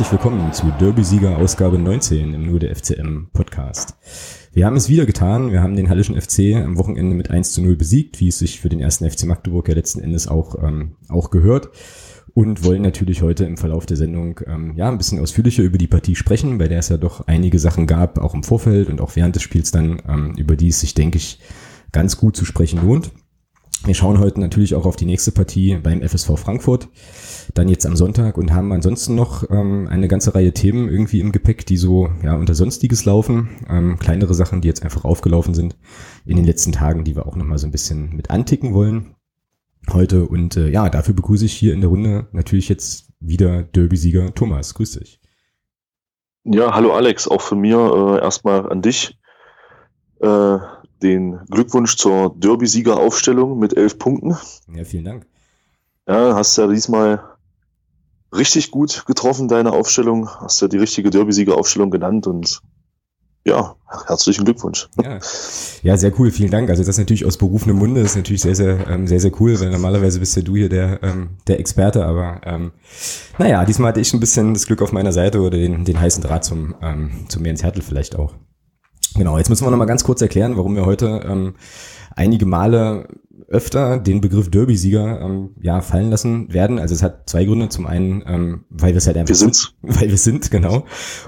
Herzlich willkommen zu Derby-Sieger Ausgabe 19 im Nur der FCM Podcast. Wir haben es wieder getan. Wir haben den Hallischen FC am Wochenende mit 1 zu 0 besiegt, wie es sich für den ersten FC Magdeburg ja letzten Endes auch, ähm, auch gehört. Und wollen natürlich heute im Verlauf der Sendung ähm, ja ein bisschen ausführlicher über die Partie sprechen, bei der es ja doch einige Sachen gab, auch im Vorfeld und auch während des Spiels dann, ähm, über die es sich, denke ich, ganz gut zu sprechen lohnt. Wir schauen heute natürlich auch auf die nächste Partie beim FSV Frankfurt, dann jetzt am Sonntag und haben ansonsten noch ähm, eine ganze Reihe Themen irgendwie im Gepäck, die so ja unter Sonstiges laufen. Ähm, kleinere Sachen, die jetzt einfach aufgelaufen sind in den letzten Tagen, die wir auch nochmal so ein bisschen mit anticken wollen heute. Und äh, ja, dafür begrüße ich hier in der Runde natürlich jetzt wieder Derby-Sieger Thomas. Grüß dich. Ja, hallo Alex, auch von mir äh, erstmal an dich. Äh, den Glückwunsch zur Derby-Sieger-Aufstellung mit elf Punkten. Ja, vielen Dank. Ja, hast ja diesmal richtig gut getroffen, deine Aufstellung. Hast ja die richtige Derby-Sieger-Aufstellung genannt und ja, herzlichen Glückwunsch. Ja. ja, sehr cool, vielen Dank. Also das ist natürlich aus berufenem Munde, ist natürlich sehr, sehr, ähm, sehr, sehr cool, weil normalerweise bist ja du hier der, ähm, der Experte, aber ähm, naja, diesmal hatte ich ein bisschen das Glück auf meiner Seite oder den, den heißen Draht zum, ähm, zu mir ins Hertel vielleicht auch. Genau, jetzt müssen wir noch mal ganz kurz erklären, warum wir heute ähm, einige Male öfter den Begriff Derby-Sieger ähm, ja fallen lassen werden. Also es hat zwei Gründe. Zum einen, ähm, weil wir es halt einfach wir sind, weil wir sind, genau.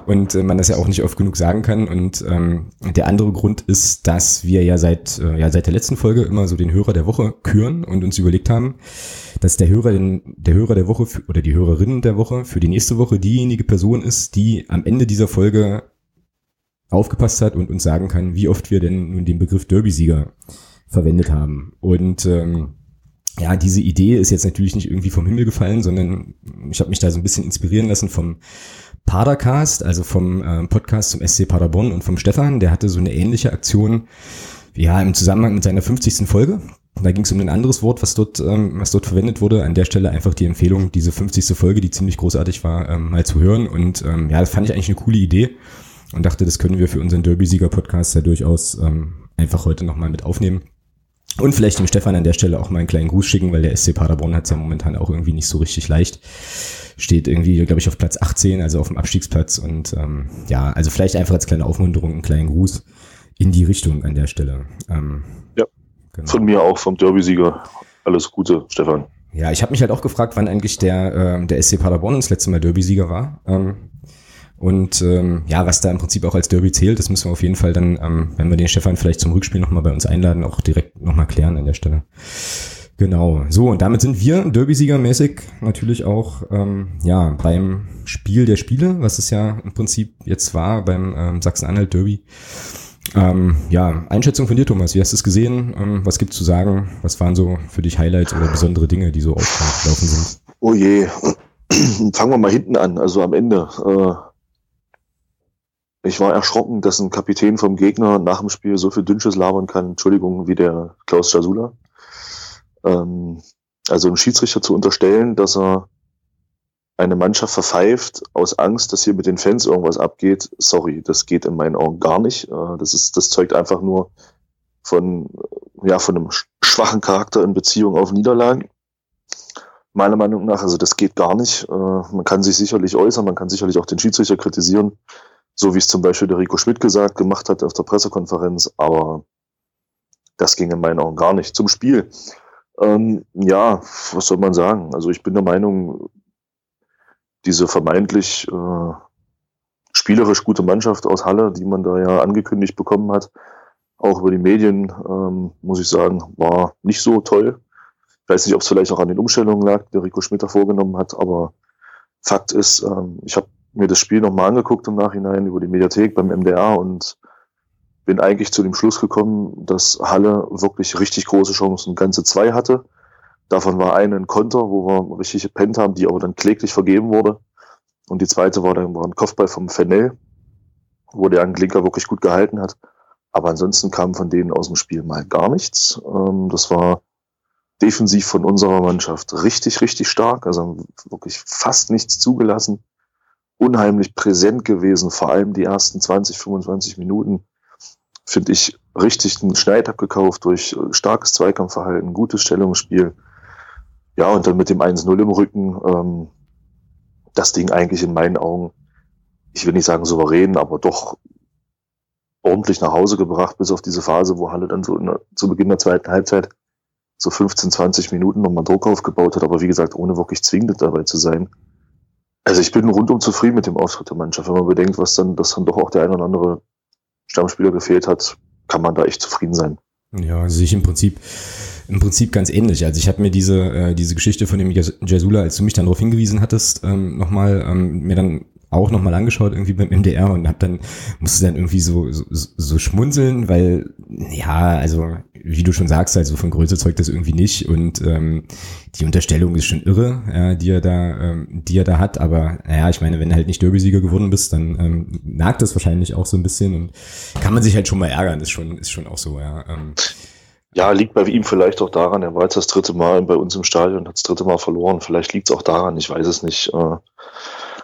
Und äh, man das ja auch nicht oft genug sagen kann. Und ähm, der andere Grund ist, dass wir ja seit äh, ja seit der letzten Folge immer so den Hörer der Woche küren und uns überlegt haben, dass der Hörer den, der Hörer der Woche für, oder die Hörerin der Woche für die nächste Woche diejenige Person ist, die am Ende dieser Folge aufgepasst hat und uns sagen kann, wie oft wir denn nun den Begriff Derby-Sieger verwendet haben. Und ähm, ja, diese Idee ist jetzt natürlich nicht irgendwie vom Himmel gefallen, sondern ich habe mich da so ein bisschen inspirieren lassen vom Padercast, also vom äh, Podcast zum SC Paderborn und vom Stefan. Der hatte so eine ähnliche Aktion, ja, im Zusammenhang mit seiner 50. Folge. Da ging es um ein anderes Wort, was dort, ähm, was dort verwendet wurde. An der Stelle einfach die Empfehlung, diese 50. Folge, die ziemlich großartig war, ähm, mal zu hören. Und ähm, ja, das fand ich eigentlich eine coole Idee und dachte, das können wir für unseren Derby-Sieger-Podcast ja durchaus ähm, einfach heute nochmal mit aufnehmen. Und vielleicht dem Stefan an der Stelle auch mal einen kleinen Gruß schicken, weil der SC Paderborn hat es ja momentan auch irgendwie nicht so richtig leicht. Steht irgendwie, glaube ich, auf Platz 18, also auf dem Abstiegsplatz. Und ähm, ja, also vielleicht einfach als kleine Aufmunterung einen kleinen Gruß in die Richtung an der Stelle. Ähm, ja, genau. von mir auch, vom Derby-Sieger. Alles Gute, Stefan. Ja, ich habe mich halt auch gefragt, wann eigentlich der, äh, der SC Paderborn das letzte Mal Derby-Sieger war. Ähm, und ähm, ja, was da im Prinzip auch als Derby zählt, das müssen wir auf jeden Fall dann, ähm, wenn wir den Stefan vielleicht zum Rückspiel nochmal bei uns einladen, auch direkt nochmal klären an der Stelle. Genau. So, und damit sind wir Derby-Sieger-mäßig natürlich auch ähm, ja beim Spiel der Spiele, was es ja im Prinzip jetzt war beim ähm, Sachsen-Anhalt-Derby. Ähm, ja, Einschätzung von dir, Thomas. Wie hast du es gesehen? Ähm, was gibt's zu sagen? Was waren so für dich Highlights oder besondere Dinge, die so aufgelaufen sind? Oh je. Fangen wir mal hinten an, also am Ende. Äh ich war erschrocken, dass ein Kapitän vom Gegner nach dem Spiel so viel Dünnsches labern kann, Entschuldigung, wie der Klaus Jasula. Ähm, also einem Schiedsrichter zu unterstellen, dass er eine Mannschaft verpfeift aus Angst, dass hier mit den Fans irgendwas abgeht, sorry, das geht in meinen Augen gar nicht. Äh, das ist, das zeugt einfach nur von, ja, von einem schwachen Charakter in Beziehung auf Niederlagen. Meiner Meinung nach, also das geht gar nicht. Äh, man kann sich sicherlich äußern, man kann sicherlich auch den Schiedsrichter kritisieren, so wie es zum Beispiel der Rico Schmidt gesagt, gemacht hat auf der Pressekonferenz, aber das ging in meinen Augen gar nicht. Zum Spiel. Ähm, ja, was soll man sagen? Also ich bin der Meinung, diese vermeintlich äh, spielerisch gute Mannschaft aus Halle, die man da ja angekündigt bekommen hat, auch über die Medien, ähm, muss ich sagen, war nicht so toll. Ich weiß nicht, ob es vielleicht auch an den Umstellungen lag, die Rico Schmidt da vorgenommen hat, aber Fakt ist, ähm, ich habe mir das Spiel nochmal angeguckt im Nachhinein über die Mediathek beim MDR und bin eigentlich zu dem Schluss gekommen, dass Halle wirklich richtig große Chancen, ganze zwei hatte. Davon war eine ein Konter, wo wir richtig gepennt haben, die aber dann kläglich vergeben wurde. Und die zweite war dann war ein Kopfball vom Fennell, wo der Anglinker wirklich gut gehalten hat. Aber ansonsten kam von denen aus dem Spiel mal gar nichts. Ähm, das war defensiv von unserer Mannschaft richtig, richtig stark. Also wirklich fast nichts zugelassen unheimlich präsent gewesen, vor allem die ersten 20, 25 Minuten. Finde ich richtig einen Schneid abgekauft durch starkes Zweikampfverhalten, gutes Stellungsspiel. Ja, und dann mit dem 1-0 im Rücken, ähm, das Ding eigentlich in meinen Augen, ich will nicht sagen souverän, aber doch ordentlich nach Hause gebracht, bis auf diese Phase, wo Halle dann so der, zu Beginn der zweiten Halbzeit so 15, 20 Minuten nochmal Druck aufgebaut hat, aber wie gesagt, ohne wirklich zwingend dabei zu sein. Also ich bin rundum zufrieden mit dem Auftritt der Mannschaft. Wenn man bedenkt, was dann, dass dann doch auch der ein oder andere Stammspieler gefehlt hat, kann man da echt zufrieden sein. Ja, sehe ich im Prinzip im Prinzip ganz ähnlich. Also ich habe mir diese äh, diese Geschichte von dem Jasula, als du mich dann darauf hingewiesen hattest, ähm, nochmal ähm, mir dann auch nochmal angeschaut irgendwie beim MDR und hab dann musste dann irgendwie so, so so schmunzeln, weil ja also wie du schon sagst, also von Größe zeugt das irgendwie nicht und ähm, die Unterstellung ist schon irre, ja, die er da ähm, die er da hat, aber naja, ich meine, wenn du halt nicht Derby-Sieger geworden bist, dann ähm, nagt das wahrscheinlich auch so ein bisschen und kann man sich halt schon mal ärgern, ist schon ist schon auch so, ja. Ähm, ja, liegt bei ihm vielleicht auch daran, er war jetzt das dritte Mal bei uns im Stadion hat das dritte Mal verloren. Vielleicht liegt es auch daran, ich weiß es nicht. Äh,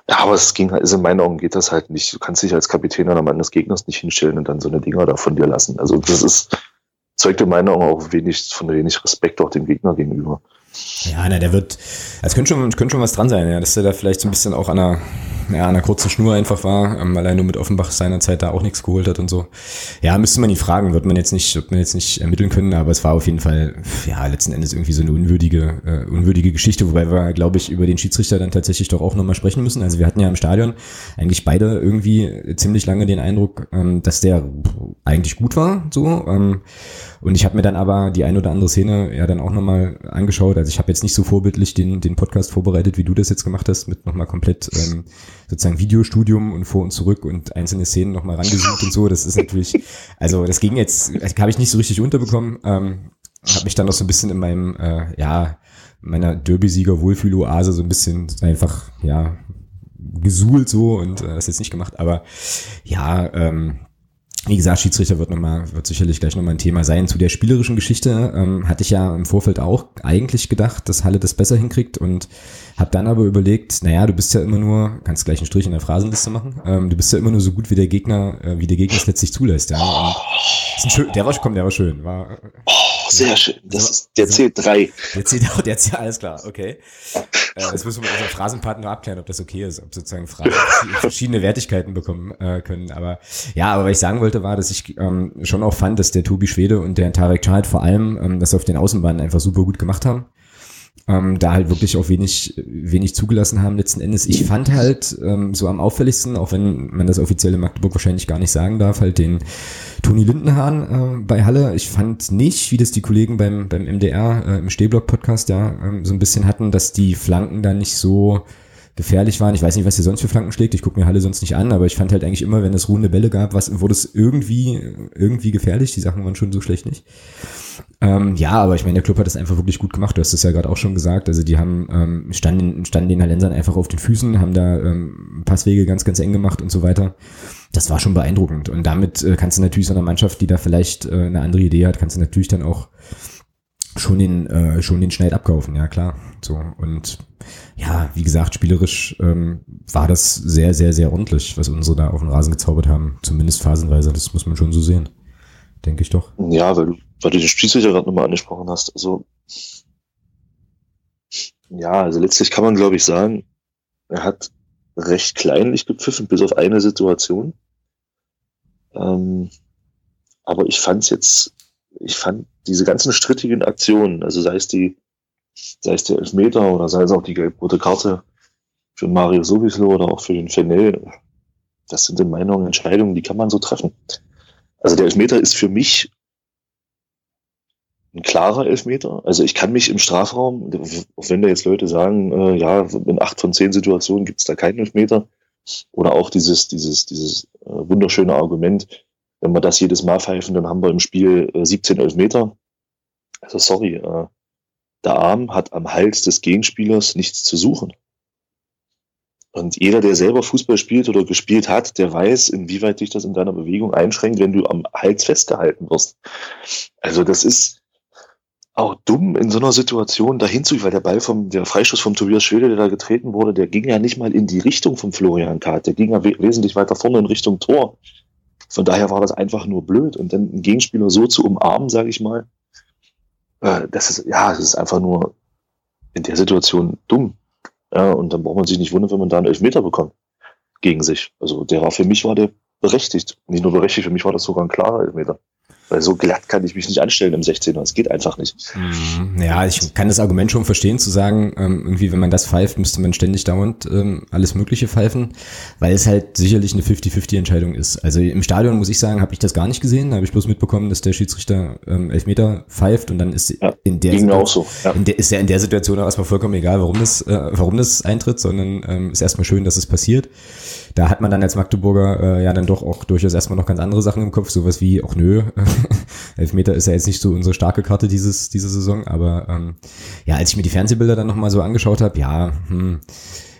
ja, aber es ging also in meinen Augen geht das halt nicht. Du kannst dich als Kapitän an Mann des Gegners nicht hinstellen und dann so eine Dinger da von dir lassen. Also das ist, zeugt in meinen Augen auch wenig, von wenig Respekt auch dem Gegner gegenüber. Ja, na, der wird, es könnte schon, könnte schon was dran sein, ja, dass er da vielleicht so ein bisschen auch an einer, ja, an einer kurzen Schnur einfach war, ähm, weil er nur mit Offenbach seinerzeit da auch nichts geholt hat und so. Ja, müsste man ihn fragen, wird man jetzt nicht, wird man jetzt nicht ermitteln können, aber es war auf jeden Fall, ja, letzten Endes irgendwie so eine unwürdige, äh, unwürdige Geschichte, wobei wir, glaube ich, über den Schiedsrichter dann tatsächlich doch auch nochmal sprechen müssen. Also wir hatten ja im Stadion eigentlich beide irgendwie ziemlich lange den Eindruck, ähm, dass der eigentlich gut war, so, ähm, und ich habe mir dann aber die ein oder andere Szene ja dann auch nochmal angeschaut. Also ich habe jetzt nicht so vorbildlich den, den Podcast vorbereitet, wie du das jetzt gemacht hast, mit nochmal komplett ähm, sozusagen Videostudium und vor und zurück und einzelne Szenen nochmal rangesucht und so. Das ist natürlich, also das ging jetzt, habe ich nicht so richtig unterbekommen. Ähm, habe mich dann noch so ein bisschen in meinem, äh, ja, meiner Derby-Sieger-Wohlfühl-Oase so ein bisschen einfach, ja, gesuhlt so und äh, das jetzt nicht gemacht. Aber ja, ähm, wie gesagt, Schiedsrichter wird nochmal, wird sicherlich gleich nochmal ein Thema sein. Zu der spielerischen Geschichte ähm, hatte ich ja im Vorfeld auch eigentlich gedacht, dass Halle das besser hinkriegt und habe dann aber überlegt, naja, du bist ja immer nur, kannst gleich einen Strich in der Phrasenliste machen, ähm, du bist ja immer nur so gut, wie der Gegner, äh, wie der Gegner es letztlich zulässt. Ja. Und schön, der war, komm, der war schön. War, oh, sehr schön. Das ist, der zählt drei. Der zählt auch, der zählt, alles klar, okay. Äh, das müssen wir mit unserem Phrasenpartner abklären, ob das okay ist, ob sozusagen Phrasen verschiedene Wertigkeiten bekommen äh, können. Aber ja, aber was ich sagen wollte, war, dass ich ähm, schon auch fand, dass der Tobi Schwede und der Tarek Child vor allem ähm, das auf den Außenbahnen einfach super gut gemacht haben ähm, da halt wirklich auch wenig, wenig zugelassen haben letzten Endes. Ich fand halt ähm, so am auffälligsten, auch wenn man das offizielle Magdeburg wahrscheinlich gar nicht sagen darf, halt den Toni Lindenhahn äh, bei Halle. Ich fand nicht, wie das die Kollegen beim, beim MDR äh, im Stehblock-Podcast ja ähm, so ein bisschen hatten, dass die Flanken da nicht so gefährlich waren. Ich weiß nicht, was ihr sonst für Flanken schlägt. Ich gucke mir Halle sonst nicht an, aber ich fand halt eigentlich immer, wenn es ruhende Bälle gab, was wurde es irgendwie irgendwie gefährlich. Die Sachen waren schon so schlecht nicht. Ähm, ja, aber ich meine, der Club hat das einfach wirklich gut gemacht. Du hast es ja gerade auch schon gesagt. Also die haben ähm, standen, standen den Halensern einfach auf den Füßen, haben da ähm, Passwege ganz, ganz eng gemacht und so weiter. Das war schon beeindruckend. Und damit äh, kannst du natürlich so einer Mannschaft, die da vielleicht äh, eine andere Idee hat, kannst du natürlich dann auch schon den, äh, schon den Schneid abkaufen, ja klar. So und ja, wie gesagt, spielerisch ähm, war das sehr, sehr, sehr ordentlich, was unsere da auf den Rasen gezaubert haben. Zumindest phasenweise, das muss man schon so sehen. Denke ich doch. Ja, weil du, weil du den Spielsicher gerade nochmal angesprochen hast. Also, ja, also letztlich kann man, glaube ich, sagen, er hat recht kleinlich gepfiffen, bis auf eine Situation. Ähm, aber ich fand es jetzt, ich fand diese ganzen strittigen Aktionen, also sei es die, sei es der Elfmeter oder sei es auch die gelb-rote Karte für Mario Sobislo oder auch für den Fennel, das sind in meinen Augen Entscheidungen, die kann man so treffen. Also der Elfmeter ist für mich ein klarer Elfmeter. Also ich kann mich im Strafraum, auch wenn da jetzt Leute sagen, äh, ja, in acht von zehn Situationen gibt es da keinen Elfmeter, oder auch dieses, dieses, dieses äh, wunderschöne Argument, wenn wir das jedes Mal pfeifen, dann haben wir im Spiel äh, 17 Elfmeter. Also sorry, äh, der Arm hat am Hals des Gegenspielers nichts zu suchen. Und jeder, der selber Fußball spielt oder gespielt hat, der weiß, inwieweit dich das in deiner Bewegung einschränkt, wenn du am Hals festgehalten wirst. Also das ist auch dumm in so einer Situation dahin zu, weil der Ball vom, der Freistoß vom Tobias Schwede, der da getreten wurde, der ging ja nicht mal in die Richtung vom Florian Kahrt. Der ging ja we wesentlich weiter vorne in Richtung Tor. Von daher war das einfach nur blöd. Und dann einen Gegenspieler so zu umarmen, sage ich mal, äh, das ist, ja, das ist einfach nur in der Situation dumm. Ja, und dann braucht man sich nicht wundern, wenn man da einen Elfmeter bekommt gegen sich. Also der war für mich war der berechtigt. Nicht nur berechtigt, für mich war das sogar ein klarer Elfmeter. Weil so glatt kann ich mich nicht anstellen im 16er. Es geht einfach nicht. Mhm. Ja, ich kann das Argument schon verstehen, zu sagen, ähm, irgendwie, wenn man das pfeift, müsste man ständig dauernd ähm, alles Mögliche pfeifen, weil es halt sicherlich eine 50-50-Entscheidung ist. Also im Stadion, muss ich sagen, habe ich das gar nicht gesehen. Da habe ich bloß mitbekommen, dass der Schiedsrichter ähm, Elfmeter pfeift und dann ist ja, in der Situation, so, ja. in der, ist ja in der Situation auch erstmal vollkommen egal, warum das, äh, warum das eintritt, sondern ähm, ist erstmal schön, dass es passiert da hat man dann als Magdeburger äh, ja dann doch auch durchaus erstmal noch ganz andere Sachen im Kopf, sowas wie, auch nö, Elfmeter ist ja jetzt nicht so unsere starke Karte dieses, diese Saison, aber ähm, ja, als ich mir die Fernsehbilder dann nochmal so angeschaut habe, ja, hm,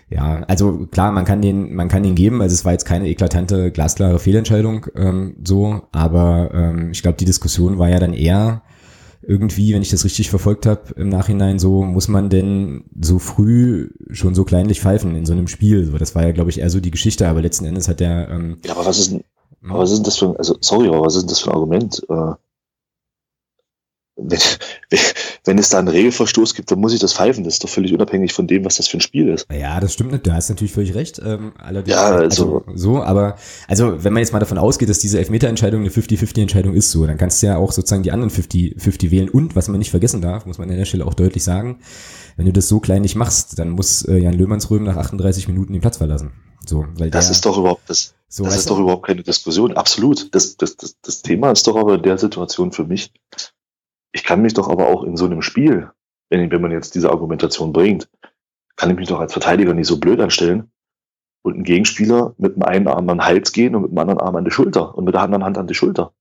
ja, also klar, man kann den, man kann den geben, also es war jetzt keine eklatante, glasklare Fehlentscheidung ähm, so, aber ähm, ich glaube, die Diskussion war ja dann eher, irgendwie, wenn ich das richtig verfolgt habe, im Nachhinein so, muss man denn so früh schon so kleinlich pfeifen in so einem Spiel? So, das war ja, glaube ich, eher so die Geschichte, aber letzten Endes hat der. Ähm, ja, aber was ist denn, aber was ist denn das für ein, also sorry, aber was ist denn das für ein Argument? Äh, wenn, wenn es da einen Regelverstoß gibt, dann muss ich das pfeifen. Das ist doch völlig unabhängig von dem, was das für ein Spiel ist. Ja, das stimmt nicht. Du hast natürlich völlig recht. Ähm, allerdings, ja, also, also, so, aber also wenn man jetzt mal davon ausgeht, dass diese Elfmeterentscheidung eine 50-50-Entscheidung ist, so, dann kannst du ja auch sozusagen die anderen 50-50 wählen. Und was man nicht vergessen darf, muss man an der Stelle auch deutlich sagen, wenn du das so klein nicht machst, dann muss äh, Jan Löhmannsröhm nach 38 Minuten den Platz verlassen. So, weil das der, ist doch überhaupt das. So, das ist doch überhaupt keine Diskussion. Absolut. Das, das, das, das Thema ist doch aber in der Situation für mich, ich kann mich doch aber auch in so einem Spiel, wenn, wenn man jetzt diese Argumentation bringt, kann ich mich doch als Verteidiger nicht so blöd anstellen und einen Gegenspieler mit dem einen Arm an den Hals gehen und mit dem anderen Arm an die Schulter und mit der anderen Hand an die Schulter.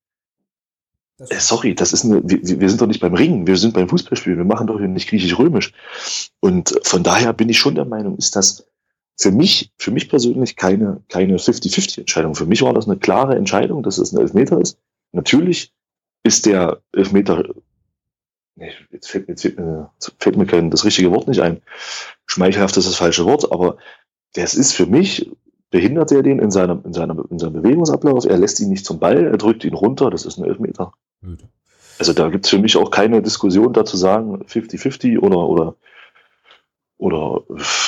Das äh, sorry, das ist eine, wir, wir sind doch nicht beim Ringen, wir sind beim Fußballspiel, wir machen doch hier nicht griechisch-römisch. Und von daher bin ich schon der Meinung, ist das für mich, für mich persönlich keine, keine 50-50-Entscheidung. Für mich war das eine klare Entscheidung, dass es ein Elfmeter ist. Natürlich ist der Elfmeter nee, jetzt fällt, jetzt fällt mir, fällt mir kein, das richtige Wort nicht ein. Schmeichelhaft ist das falsche Wort, aber das ist für mich, behindert er den in seinem, in seinem, in seinem Bewegungsablauf, er lässt ihn nicht zum Ball, er drückt ihn runter, das ist ein Elfmeter. Gut. Also da gibt es für mich auch keine Diskussion dazu sagen, 50-50 oder, oder, oder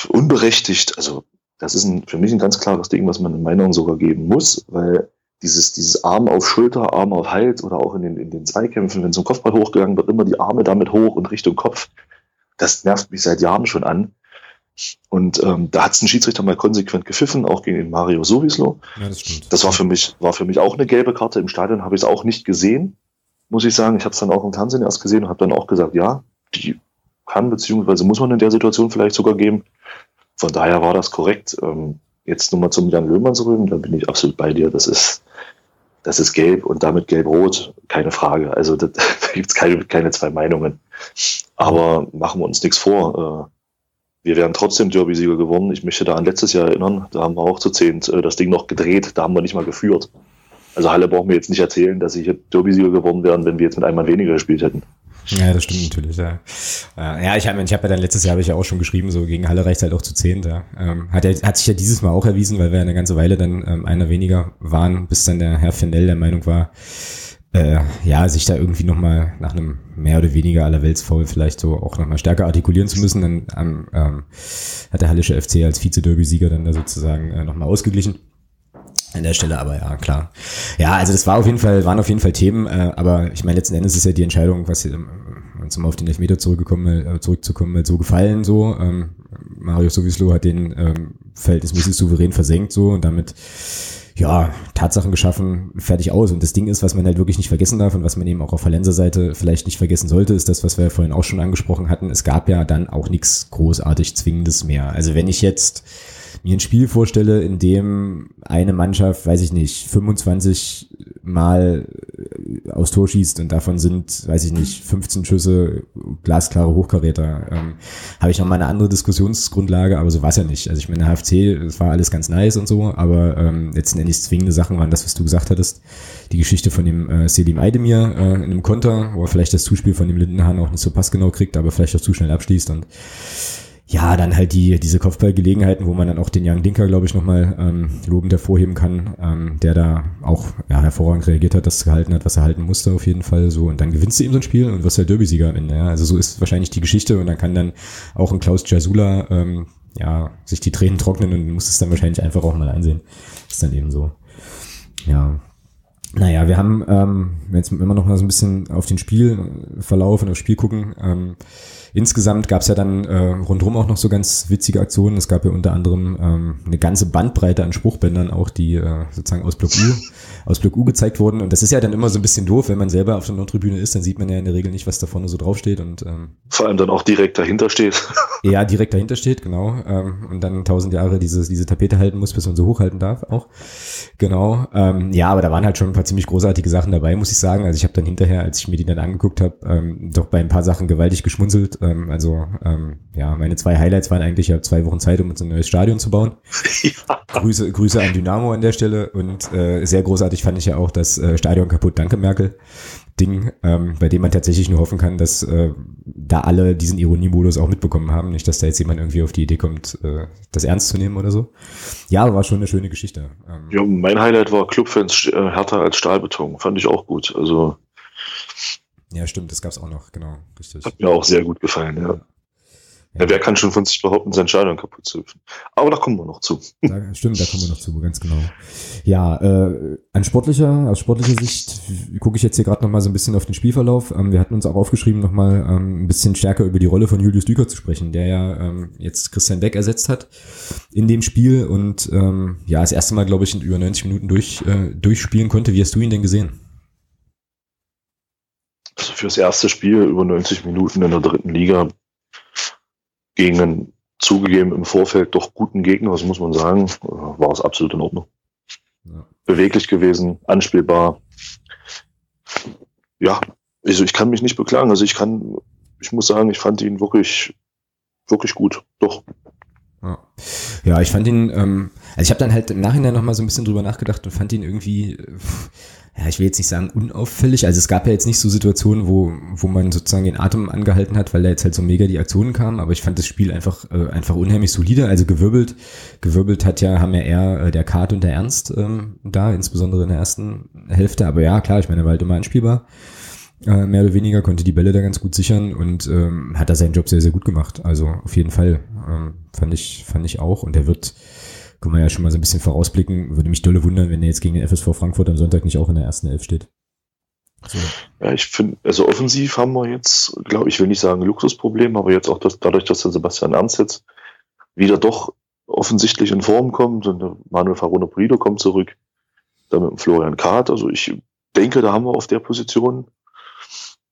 unberechtigt. Also das ist ein, für mich ein ganz klares Ding, was man in Meinung sogar geben muss, weil dieses, dieses Arm auf Schulter, Arm auf Hals oder auch in den, in den Zweikämpfen, wenn so ein Kopfball hochgegangen wird, immer die Arme damit hoch und Richtung Kopf. Das nervt mich seit Jahren schon an. Und ähm, da hat es ein Schiedsrichter mal konsequent gepfiffen, auch gegen den Mario Sowislo. Ja, das, stimmt. das war für mich war für mich auch eine gelbe Karte. Im Stadion habe ich es auch nicht gesehen, muss ich sagen. Ich habe es dann auch im Fernsehen erst gesehen und habe dann auch gesagt, ja, die kann beziehungsweise muss man in der Situation vielleicht sogar geben. Von daher war das korrekt. Ähm, jetzt nochmal zum Jan Löhmann zurück, da bin ich absolut bei dir. Das ist das ist gelb und damit gelb-rot, keine Frage. Also da gibt es keine, keine zwei Meinungen. Aber machen wir uns nichts vor. Äh, wir wären trotzdem Derby-Sieger geworden. Ich möchte da an letztes Jahr erinnern, da haben wir auch zu zehnt äh, das Ding noch gedreht, da haben wir nicht mal geführt. Also Halle brauchen wir jetzt nicht erzählen, dass sie hier Derby-Sieger geworden wären, wenn wir jetzt mit einem Mann weniger gespielt hätten. Ja, das stimmt natürlich, ja. Ja, ich habe ich hab ja dann letztes Jahr habe ich ja auch schon geschrieben, so gegen Halle reicht halt auch zu zehn. Ja. Ähm, hat, ja, hat sich ja dieses Mal auch erwiesen, weil wir eine ganze Weile dann ähm, einer weniger waren, bis dann der Herr Fendell der Meinung war, äh, ja, sich da irgendwie nochmal nach einem mehr oder weniger allerweltsfaul vielleicht so auch nochmal stärker artikulieren zu müssen. Dann ähm, ähm, hat der Hallische FC als Vize-Derby-Sieger dann da sozusagen äh, nochmal ausgeglichen an der Stelle, aber ja, klar. Ja, also das war auf jeden Fall, waren auf jeden Fall Themen, äh, aber ich meine, letzten Endes ist ja die Entscheidung, was hier, um auf den Elfmeter zurückgekommen, äh, zurückzukommen, halt so gefallen, so. Ähm, Mario Sowislo hat den ähm, verhältnismäßig souverän versenkt, so, und damit, ja, Tatsachen geschaffen, fertig aus. Und das Ding ist, was man halt wirklich nicht vergessen darf und was man eben auch auf Verlenser Seite vielleicht nicht vergessen sollte, ist das, was wir ja vorhin auch schon angesprochen hatten. Es gab ja dann auch nichts großartig Zwingendes mehr. Also wenn ich jetzt, mir ein Spiel vorstelle, in dem eine Mannschaft, weiß ich nicht, 25 Mal äh, aufs Tor schießt und davon sind, weiß ich nicht, 15 Schüsse glasklare Hochkaräter, ähm, habe ich noch mal eine andere Diskussionsgrundlage, aber so war es ja nicht. Also ich meine, HFC, das war alles ganz nice und so, aber ähm, letzten Endes zwingende Sachen waren das, was du gesagt hattest. Die Geschichte von dem äh, Selim Aydemir äh, in einem Konter, wo er vielleicht das Zuspiel von dem Lindenhahn auch nicht so passgenau kriegt, aber vielleicht auch zu schnell abschließt und ja, dann halt die, diese Kopfballgelegenheiten, wo man dann auch den Young Dinker, glaube ich, nochmal ähm, lobend hervorheben kann, ähm, der da auch ja, hervorragend reagiert hat, das gehalten hat, was er halten musste auf jeden Fall. So Und dann gewinnst du eben so ein Spiel und wirst ja Derby-Sieger am Ende. Ja? Also so ist wahrscheinlich die Geschichte und dann kann dann auch ein Klaus Jasula, ähm, ja, sich die Tränen trocknen und muss es dann wahrscheinlich einfach auch mal einsehen. Ist dann eben so. Ja, naja, wir haben ähm, jetzt immer noch mal so ein bisschen auf den Spielverlauf und aufs Spiel gucken. Ähm, insgesamt gab es ja dann äh, rundherum auch noch so ganz witzige Aktionen. Es gab ja unter anderem ähm, eine ganze Bandbreite an Spruchbändern auch, die äh, sozusagen aus Block U, aus Block U gezeigt wurden. Und das ist ja dann immer so ein bisschen doof, wenn man selber auf der Nordtribüne ist, dann sieht man ja in der Regel nicht, was da vorne so draufsteht. Und, ähm, Vor allem dann auch direkt dahinter steht. ja, direkt dahinter steht, genau. Ähm, und dann tausend Jahre diese, diese Tapete halten muss, bis man so hochhalten darf auch. Genau. Ähm, ja, aber da waren halt schon ein paar ziemlich großartige Sachen dabei, muss ich sagen. Also ich habe dann hinterher, als ich mir die dann angeguckt habe, ähm, doch bei ein paar Sachen gewaltig geschmunzelt. Ähm, also ähm, ja, meine zwei Highlights waren eigentlich, ich habe zwei Wochen Zeit, um uns ein neues Stadion zu bauen. Ja. Grüße, Grüße an Dynamo an der Stelle. Und äh, sehr großartig fand ich ja auch das äh, Stadion kaputt, danke Merkel. Ding, ähm, bei dem man tatsächlich nur hoffen kann, dass äh, da alle diesen Ironiemodus auch mitbekommen haben. Nicht, dass da jetzt jemand irgendwie auf die Idee kommt, äh, das ernst zu nehmen oder so. Ja, war schon eine schöne Geschichte. Ähm, ja, mein Highlight war Clubfans äh, härter als Stahlbeton. Fand ich auch gut. Also ja, stimmt, das gab's auch noch, genau, richtig. Hat mir auch sehr gut gefallen, ja. Ja, wer kann schon von sich behaupten, sein Stadion kaputt zu hüpfen? Aber da kommen wir noch zu. Da, stimmt, da kommen wir noch zu, ganz genau. Ja, äh, an sportlicher, aus sportlicher Sicht gucke ich jetzt hier gerade nochmal so ein bisschen auf den Spielverlauf. Ähm, wir hatten uns auch aufgeschrieben, nochmal ähm, ein bisschen stärker über die Rolle von Julius Düker zu sprechen, der ja ähm, jetzt Christian Beck ersetzt hat in dem Spiel und ähm, ja, das erste Mal, glaube ich, in über 90 Minuten durch, äh, durchspielen konnte. Wie hast du ihn denn gesehen? Also fürs erste Spiel über 90 Minuten in der dritten Liga gegen einen zugegeben im Vorfeld doch guten Gegner, das muss man sagen, war es absolut in Ordnung. Ja. Beweglich gewesen, anspielbar. Ja, also ich kann mich nicht beklagen. Also ich kann, ich muss sagen, ich fand ihn wirklich, wirklich gut. Doch. Ja, ja ich fand ihn, ähm, also ich habe dann halt im Nachhinein nochmal so ein bisschen drüber nachgedacht und fand ihn irgendwie, ja, ich will jetzt nicht sagen unauffällig. Also es gab ja jetzt nicht so Situationen, wo, wo man sozusagen den Atem angehalten hat, weil da jetzt halt so mega die Aktionen kamen, aber ich fand das Spiel einfach, äh, einfach unheimlich solide. Also gewirbelt, gewirbelt hat ja, haben ja eher äh, der Kart und der Ernst ähm, da, insbesondere in der ersten Hälfte. Aber ja, klar, ich meine, er war halt immer anspielbar. Äh, mehr oder weniger konnte die Bälle da ganz gut sichern und ähm, hat da seinen Job sehr, sehr gut gemacht. Also auf jeden Fall ähm, fand ich, fand ich auch. Und er wird, können wir ja schon mal so ein bisschen vorausblicken. Würde mich dolle wundern, wenn er jetzt gegen den FSV Frankfurt am Sonntag nicht auch in der ersten Elf steht. So. Ja, ich finde, also offensiv haben wir jetzt, glaube ich, will nicht sagen Luxusproblem, aber jetzt auch das, dadurch, dass der Sebastian Ernst jetzt wieder doch offensichtlich in Form kommt und Manuel Farona Polido kommt zurück, dann mit Florian Kahrt. Also ich denke, da haben wir auf der Position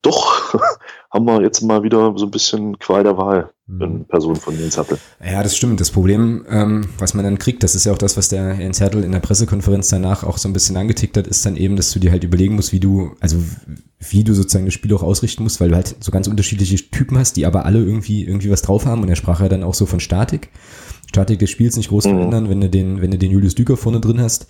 doch haben wir jetzt mal wieder so ein bisschen Qual der Wahl in mhm. Person von Jens Hattel. Ja, das stimmt. Das Problem, ähm, was man dann kriegt, das ist ja auch das, was der Jens Hertel in der Pressekonferenz danach auch so ein bisschen angetickt hat, ist dann eben, dass du dir halt überlegen musst, wie du, also wie du sozusagen das Spiel auch ausrichten musst, weil du halt so ganz unterschiedliche Typen hast, die aber alle irgendwie, irgendwie was drauf haben und er sprach ja dann auch so von Statik. Statik des Spiels nicht groß mhm. verändern, wenn du den, wenn du den Julius Düker vorne drin hast.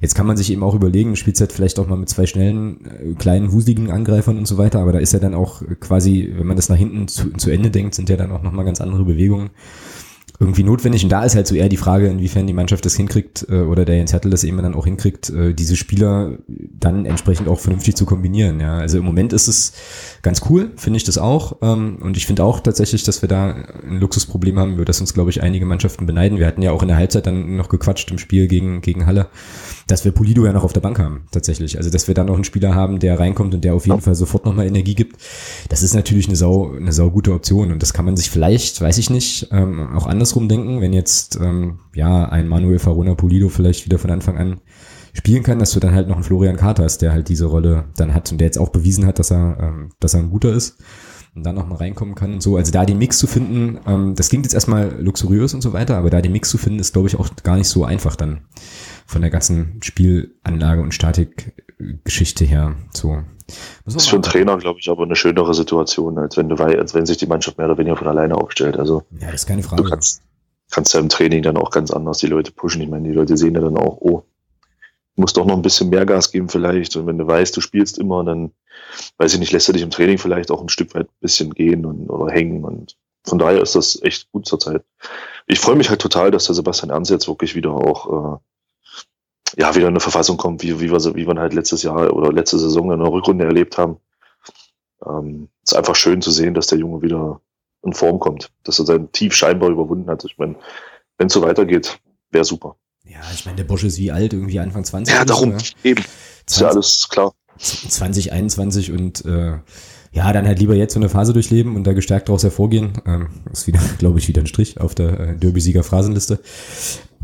Jetzt kann man sich eben auch überlegen, spielt halt vielleicht auch mal mit zwei schnellen, äh, kleinen, wuseligen Angreifern und so weiter, aber da ist ja dann auch quasi, wenn man das nach hinten zu, zu Ende denkt, sind ja dann auch nochmal ganz andere Bewegungen irgendwie notwendig. Und da ist halt so eher die Frage, inwiefern die Mannschaft das hinkriegt äh, oder der Jens Hertel das eben dann auch hinkriegt, äh, diese Spieler dann entsprechend auch vernünftig zu kombinieren. Ja, also im Moment ist es ganz cool, finde ich das auch. Ähm, und ich finde auch tatsächlich, dass wir da ein Luxusproblem haben, über das uns, glaube ich, einige Mannschaften beneiden. Wir hatten ja auch in der Halbzeit dann noch gequatscht im Spiel gegen, gegen Halle dass wir Polido ja noch auf der Bank haben, tatsächlich. Also, dass wir da noch einen Spieler haben, der reinkommt und der auf jeden Fall sofort nochmal Energie gibt. Das ist natürlich eine sau, eine sau gute Option. Und das kann man sich vielleicht, weiß ich nicht, ähm, auch andersrum denken, wenn jetzt, ähm, ja, ein Manuel Farona Polido vielleicht wieder von Anfang an spielen kann, dass du dann halt noch einen Florian Kater hast, der halt diese Rolle dann hat und der jetzt auch bewiesen hat, dass er, ähm, dass er ein guter ist und dann nochmal reinkommen kann und so. Also da den Mix zu finden, ähm, das klingt jetzt erstmal luxuriös und so weiter, aber da den Mix zu finden, ist, glaube ich, auch gar nicht so einfach dann von der ganzen Spielanlage und Statikgeschichte her. So. Das ist für einen Trainer, glaube ich, aber eine schönere Situation, als wenn du weißt, als wenn sich die Mannschaft mehr oder weniger von alleine aufstellt. Also ja, das ist keine Frage. Du kannst, kannst ja im Training dann auch ganz anders die Leute pushen. Ich meine, die Leute sehen ja dann auch, oh, du musst doch noch ein bisschen mehr Gas geben vielleicht. Und wenn du weißt, du spielst immer, dann weiß ich nicht, lässt du dich im Training vielleicht auch ein Stück weit ein bisschen gehen und, oder hängen. Und von daher ist das echt gut zurzeit. Ich freue mich halt total, dass der Sebastian Ernst jetzt wirklich wieder auch äh, ja, wieder eine Verfassung kommt, wie, wie, wir, wie wir halt letztes Jahr oder letzte Saison in der Rückrunde erlebt haben. Ähm, ist einfach schön zu sehen, dass der Junge wieder in Form kommt, dass er sein Tief scheinbar überwunden hat. Ich meine, wenn es so weitergeht, wäre super. Ja, ich meine, der Bosch ist wie alt, irgendwie Anfang 20. Ja, darum, so, eben. 20, ist ja alles klar. 2021 und äh, ja, dann halt lieber jetzt so eine Phase durchleben und da gestärkt daraus hervorgehen. Ähm, ist wieder, glaube ich, wieder ein Strich auf der äh, Derby-Sieger-Phrasenliste.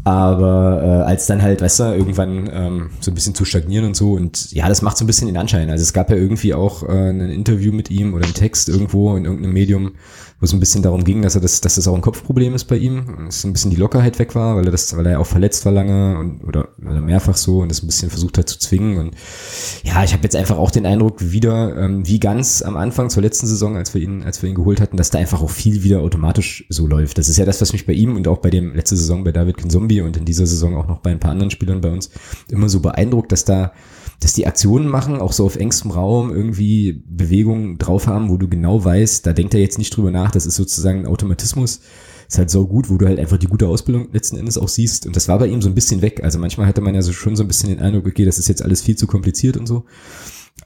Aber äh, als dann halt, weißt du, irgendwann ähm, so ein bisschen zu stagnieren und so. Und ja, das macht so ein bisschen den Anschein. Also es gab ja irgendwie auch äh, ein Interview mit ihm oder ein Text irgendwo in irgendeinem Medium, wo es ein bisschen darum ging, dass er das, dass das auch ein Kopfproblem ist bei ihm, dass ein bisschen die Lockerheit weg war, weil er das, weil er auch verletzt war lange und oder, oder mehrfach so und das ein bisschen versucht hat zu zwingen. Und ja, ich habe jetzt einfach auch den Eindruck wieder, ähm, wie ganz am Anfang zur letzten Saison, als wir ihn, als wir ihn geholt hatten, dass da einfach auch viel wieder automatisch so läuft. Das ist ja das, was mich bei ihm und auch bei dem letzte Saison bei David Kinzombie und in dieser Saison auch noch bei ein paar anderen Spielern bei uns immer so beeindruckt, dass da dass die Aktionen machen, auch so auf engstem Raum irgendwie Bewegungen drauf haben, wo du genau weißt, da denkt er jetzt nicht drüber nach, das ist sozusagen ein Automatismus. Ist halt so gut, wo du halt einfach die gute Ausbildung letzten Endes auch siehst. Und das war bei ihm so ein bisschen weg. Also manchmal hatte man ja so schon so ein bisschen den Eindruck, okay, das ist jetzt alles viel zu kompliziert und so.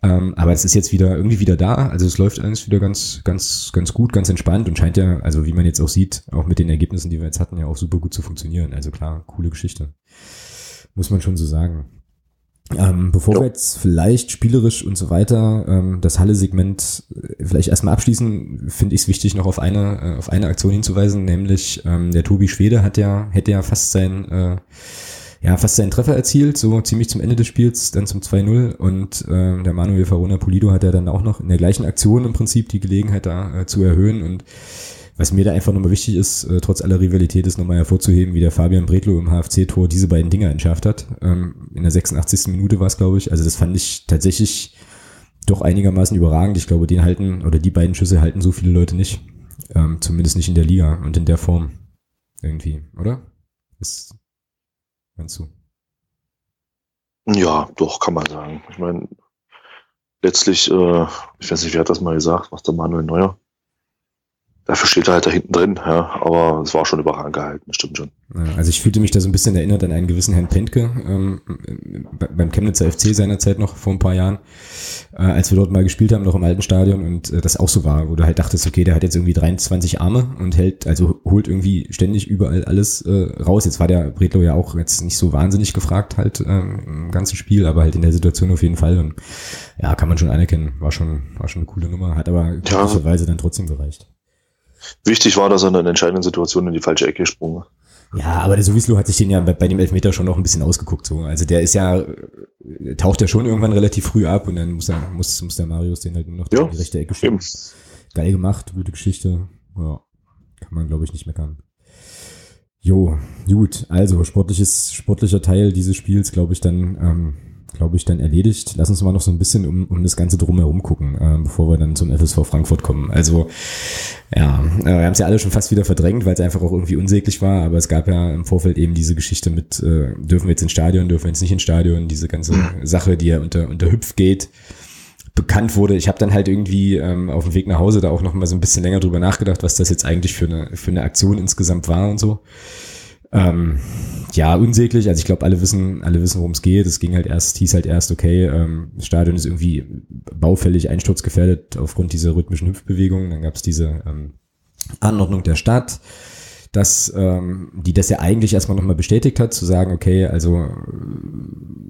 Ähm, aber es ist jetzt wieder irgendwie wieder da. Also es läuft alles wieder ganz, ganz, ganz gut, ganz entspannt und scheint ja, also wie man jetzt auch sieht, auch mit den Ergebnissen, die wir jetzt hatten, ja auch super gut zu funktionieren. Also klar, coole Geschichte. Muss man schon so sagen. Ähm, bevor jo. wir jetzt vielleicht spielerisch und so weiter ähm, das Halle-Segment äh, vielleicht erstmal abschließen, finde ich es wichtig, noch auf eine, äh, auf eine Aktion hinzuweisen, nämlich ähm, der Tobi Schwede hat ja, hätte ja fast sein, äh, ja, fast seinen Treffer erzielt, so ziemlich zum Ende des Spiels, dann zum 2-0 und äh, der Manuel Farona Polido hat ja dann auch noch in der gleichen Aktion im Prinzip die Gelegenheit da äh, zu erhöhen und was mir da einfach nochmal wichtig ist, äh, trotz aller Rivalität, ist nochmal hervorzuheben, wie der Fabian Bredlow im HFC-Tor diese beiden Dinger entschärft hat. Ähm, in der 86. Minute war es, glaube ich. Also das fand ich tatsächlich doch einigermaßen überragend. Ich glaube, den halten, oder die beiden Schüsse halten so viele Leute nicht. Ähm, zumindest nicht in der Liga und in der Form. Irgendwie, oder? Ist, meinst du? Ja, doch, kann man sagen. Ich meine, letztlich, äh, ich weiß nicht, wer hat das mal gesagt, was der Manuel Neuer dafür steht er halt da hinten drin, ja, aber es war schon überragend gehalten, das stimmt schon. Also ich fühlte mich da so ein bisschen erinnert an einen gewissen Herrn Pentke ähm, beim Chemnitzer FC seinerzeit noch vor ein paar Jahren, äh, als wir dort mal gespielt haben, noch im alten Stadion und äh, das auch so war, wo du halt dachtest, okay, der hat jetzt irgendwie 23 Arme und hält, also holt irgendwie ständig überall alles äh, raus. Jetzt war der Bredlo ja auch jetzt nicht so wahnsinnig gefragt halt äh, im ganzen Spiel, aber halt in der Situation auf jeden Fall und ja, kann man schon anerkennen, war schon, war schon eine coole Nummer, hat aber glücklicherweise ja. dann trotzdem gereicht. Wichtig war, dass er in einer entscheidenden Situation in die falsche Ecke gesprungen ja, aber der Sowislo hat sich den ja bei, bei, dem Elfmeter schon noch ein bisschen ausgeguckt. So. Also der ist ja, äh, taucht ja schon irgendwann relativ früh ab und dann muss, er, muss, muss der Marius den halt nur noch ja, in die rechte Ecke schieben. Geil gemacht, gute Geschichte. Ja, kann man glaube ich nicht meckern. Jo, gut, also sportliches, sportlicher Teil dieses Spiels, glaube ich, dann ähm, glaube ich, dann erledigt. Lass uns mal noch so ein bisschen um, um das Ganze drumherum gucken, äh, bevor wir dann zum FSV Frankfurt kommen. Also, ja, äh, wir haben es ja alle schon fast wieder verdrängt, weil es einfach auch irgendwie unsäglich war, aber es gab ja im Vorfeld eben diese Geschichte mit, äh, dürfen wir jetzt ins Stadion, dürfen wir jetzt nicht ins Stadion, diese ganze Sache, die ja unter, unter Hüpfgate bekannt wurde. Ich habe dann halt irgendwie ähm, auf dem Weg nach Hause da auch noch mal so ein bisschen länger drüber nachgedacht, was das jetzt eigentlich für eine, für eine Aktion insgesamt war und so. Ähm, ja, unsäglich. Also ich glaube, alle wissen, alle wissen, worum es geht. Es ging halt erst, hieß halt erst, okay, ähm, das Stadion ist irgendwie baufällig einsturzgefährdet aufgrund dieser rhythmischen Hüpfbewegungen. Dann gab es diese ähm, Anordnung der Stadt, dass ähm, die das ja eigentlich erstmal nochmal bestätigt hat, zu sagen, okay, also äh,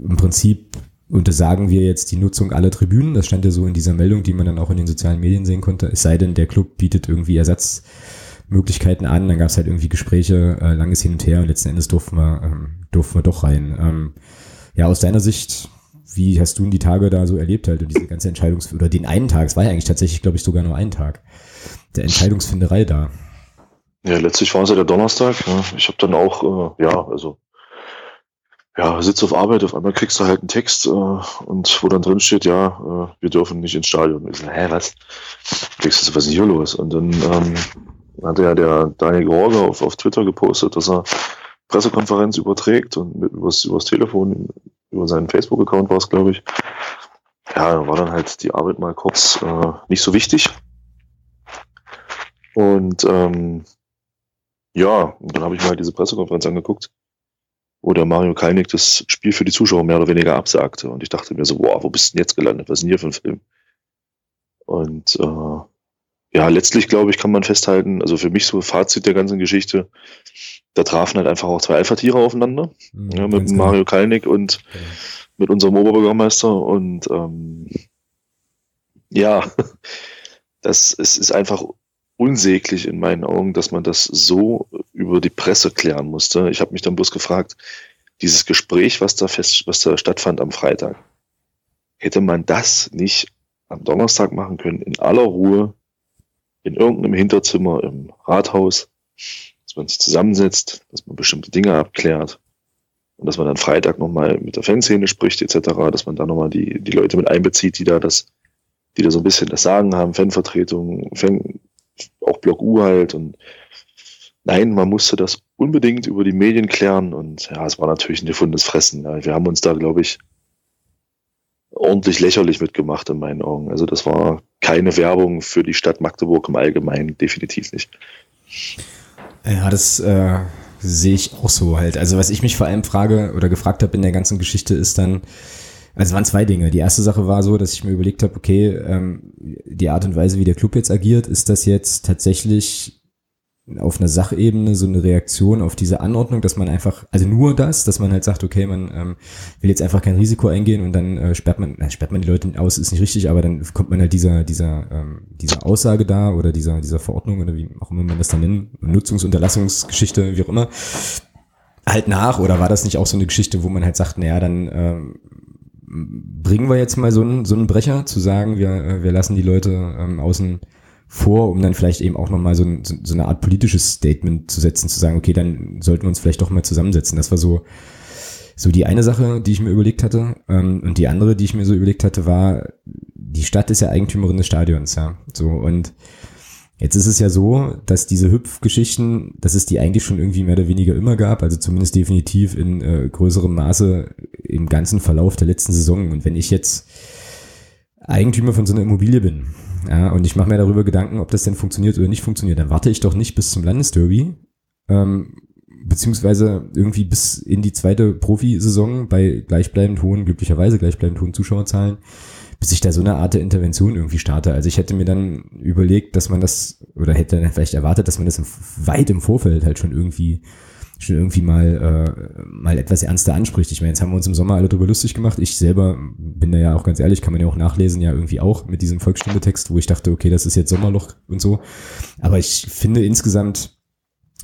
im Prinzip untersagen wir jetzt die Nutzung aller Tribünen. Das stand ja so in dieser Meldung, die man dann auch in den sozialen Medien sehen konnte. Es sei denn, der Club bietet irgendwie Ersatz Möglichkeiten an. Dann gab es halt irgendwie Gespräche, äh, langes Hin und Her und letzten Endes durften wir, ähm, durften wir doch rein. Ähm, ja, aus deiner Sicht, wie hast du die Tage da so erlebt halt und diese ganze Entscheidungs- oder den einen Tag, es war ja eigentlich tatsächlich, glaube ich, sogar nur ein Tag der Entscheidungsfinderei da. Ja, letztlich war es ja der Donnerstag. Ne? Ich habe dann auch, äh, ja, also ja, sitzt auf Arbeit, auf einmal kriegst du halt einen Text äh, und wo dann drin steht, ja, äh, wir dürfen nicht ins Stadion. Ich so, hä, was? Denkst du, was ist hier los? Und dann ähm, hatte ja der Daniel Gorge auf, auf Twitter gepostet, dass er Pressekonferenz überträgt und mit, übers, übers Telefon, über seinen Facebook-Account war es, glaube ich. Ja, war dann halt die Arbeit mal kurz äh, nicht so wichtig. Und ähm, ja, und dann habe ich mir halt diese Pressekonferenz angeguckt, wo der Mario Kalnick das Spiel für die Zuschauer mehr oder weniger absagte. Und ich dachte mir so, boah, wo bist du denn jetzt gelandet? Was ist denn hier für ein Film? Und äh, ja, letztlich glaube ich, kann man festhalten, also für mich so Fazit der ganzen Geschichte, da trafen halt einfach auch zwei Alpha-Tiere aufeinander, mhm, ja, mit genau. Mario Kalnick und ja. mit unserem Oberbürgermeister und ähm, ja, das es ist einfach unsäglich in meinen Augen, dass man das so über die Presse klären musste. Ich habe mich dann bloß gefragt, dieses Gespräch, was da fest, was da stattfand am Freitag, hätte man das nicht am Donnerstag machen können, in aller Ruhe, in irgendeinem Hinterzimmer im Rathaus, dass man sich zusammensetzt, dass man bestimmte Dinge abklärt und dass man dann Freitag nochmal mit der Fanszene spricht, etc., dass man da nochmal die, die Leute mit einbezieht, die da das, die da so ein bisschen das Sagen haben, Fanvertretung, Fan, auch Block U halt und nein, man musste das unbedingt über die Medien klären und ja, es war natürlich ein gefundenes Fressen. Ja. Wir haben uns da, glaube ich, ordentlich lächerlich mitgemacht in meinen Augen. Also das war keine Werbung für die Stadt Magdeburg im Allgemeinen, definitiv nicht. Ja, das äh, sehe ich auch so halt. Also was ich mich vor allem frage oder gefragt habe in der ganzen Geschichte ist dann, also waren zwei Dinge. Die erste Sache war so, dass ich mir überlegt habe, okay, ähm, die Art und Weise, wie der Club jetzt agiert, ist das jetzt tatsächlich auf einer Sachebene so eine Reaktion auf diese Anordnung, dass man einfach, also nur das, dass man halt sagt, okay, man ähm, will jetzt einfach kein Risiko eingehen und dann äh, sperrt man, äh, sperrt man die Leute aus, ist nicht richtig, aber dann kommt man halt dieser, dieser, ähm, dieser Aussage da oder dieser, dieser Verordnung oder wie auch immer man das dann nennt, Nutzungsunterlassungsgeschichte, wie auch immer, halt nach. Oder war das nicht auch so eine Geschichte, wo man halt sagt, naja, dann ähm, bringen wir jetzt mal so einen, so einen Brecher, zu sagen, wir, äh, wir lassen die Leute ähm, außen vor, um dann vielleicht eben auch nochmal so, so, so eine Art politisches Statement zu setzen, zu sagen, okay, dann sollten wir uns vielleicht doch mal zusammensetzen. Das war so, so die eine Sache, die ich mir überlegt hatte. Ähm, und die andere, die ich mir so überlegt hatte, war, die Stadt ist ja Eigentümerin des Stadions, ja. So, und Jetzt ist es ja so, dass diese Hüpfgeschichten, dass es die eigentlich schon irgendwie mehr oder weniger immer gab, also zumindest definitiv in äh, größerem Maße im ganzen Verlauf der letzten Saison. Und wenn ich jetzt Eigentümer von so einer Immobilie bin, ja, und ich mache mir darüber Gedanken, ob das denn funktioniert oder nicht funktioniert, dann warte ich doch nicht bis zum Landesderby, ähm, beziehungsweise irgendwie bis in die zweite Profisaison bei gleichbleibend hohen, glücklicherweise gleichbleibend hohen Zuschauerzahlen, bis ich da so eine Art der Intervention irgendwie starte. Also ich hätte mir dann überlegt, dass man das, oder hätte dann vielleicht erwartet, dass man das im, weit im Vorfeld halt schon irgendwie schon irgendwie mal, äh, mal etwas ernster anspricht. Ich meine, jetzt haben wir uns im Sommer alle drüber lustig gemacht. Ich selber bin da ja auch ganz ehrlich, kann man ja auch nachlesen, ja irgendwie auch mit diesem Volksstimme-Text, wo ich dachte, okay, das ist jetzt Sommerloch und so. Aber ich finde insgesamt,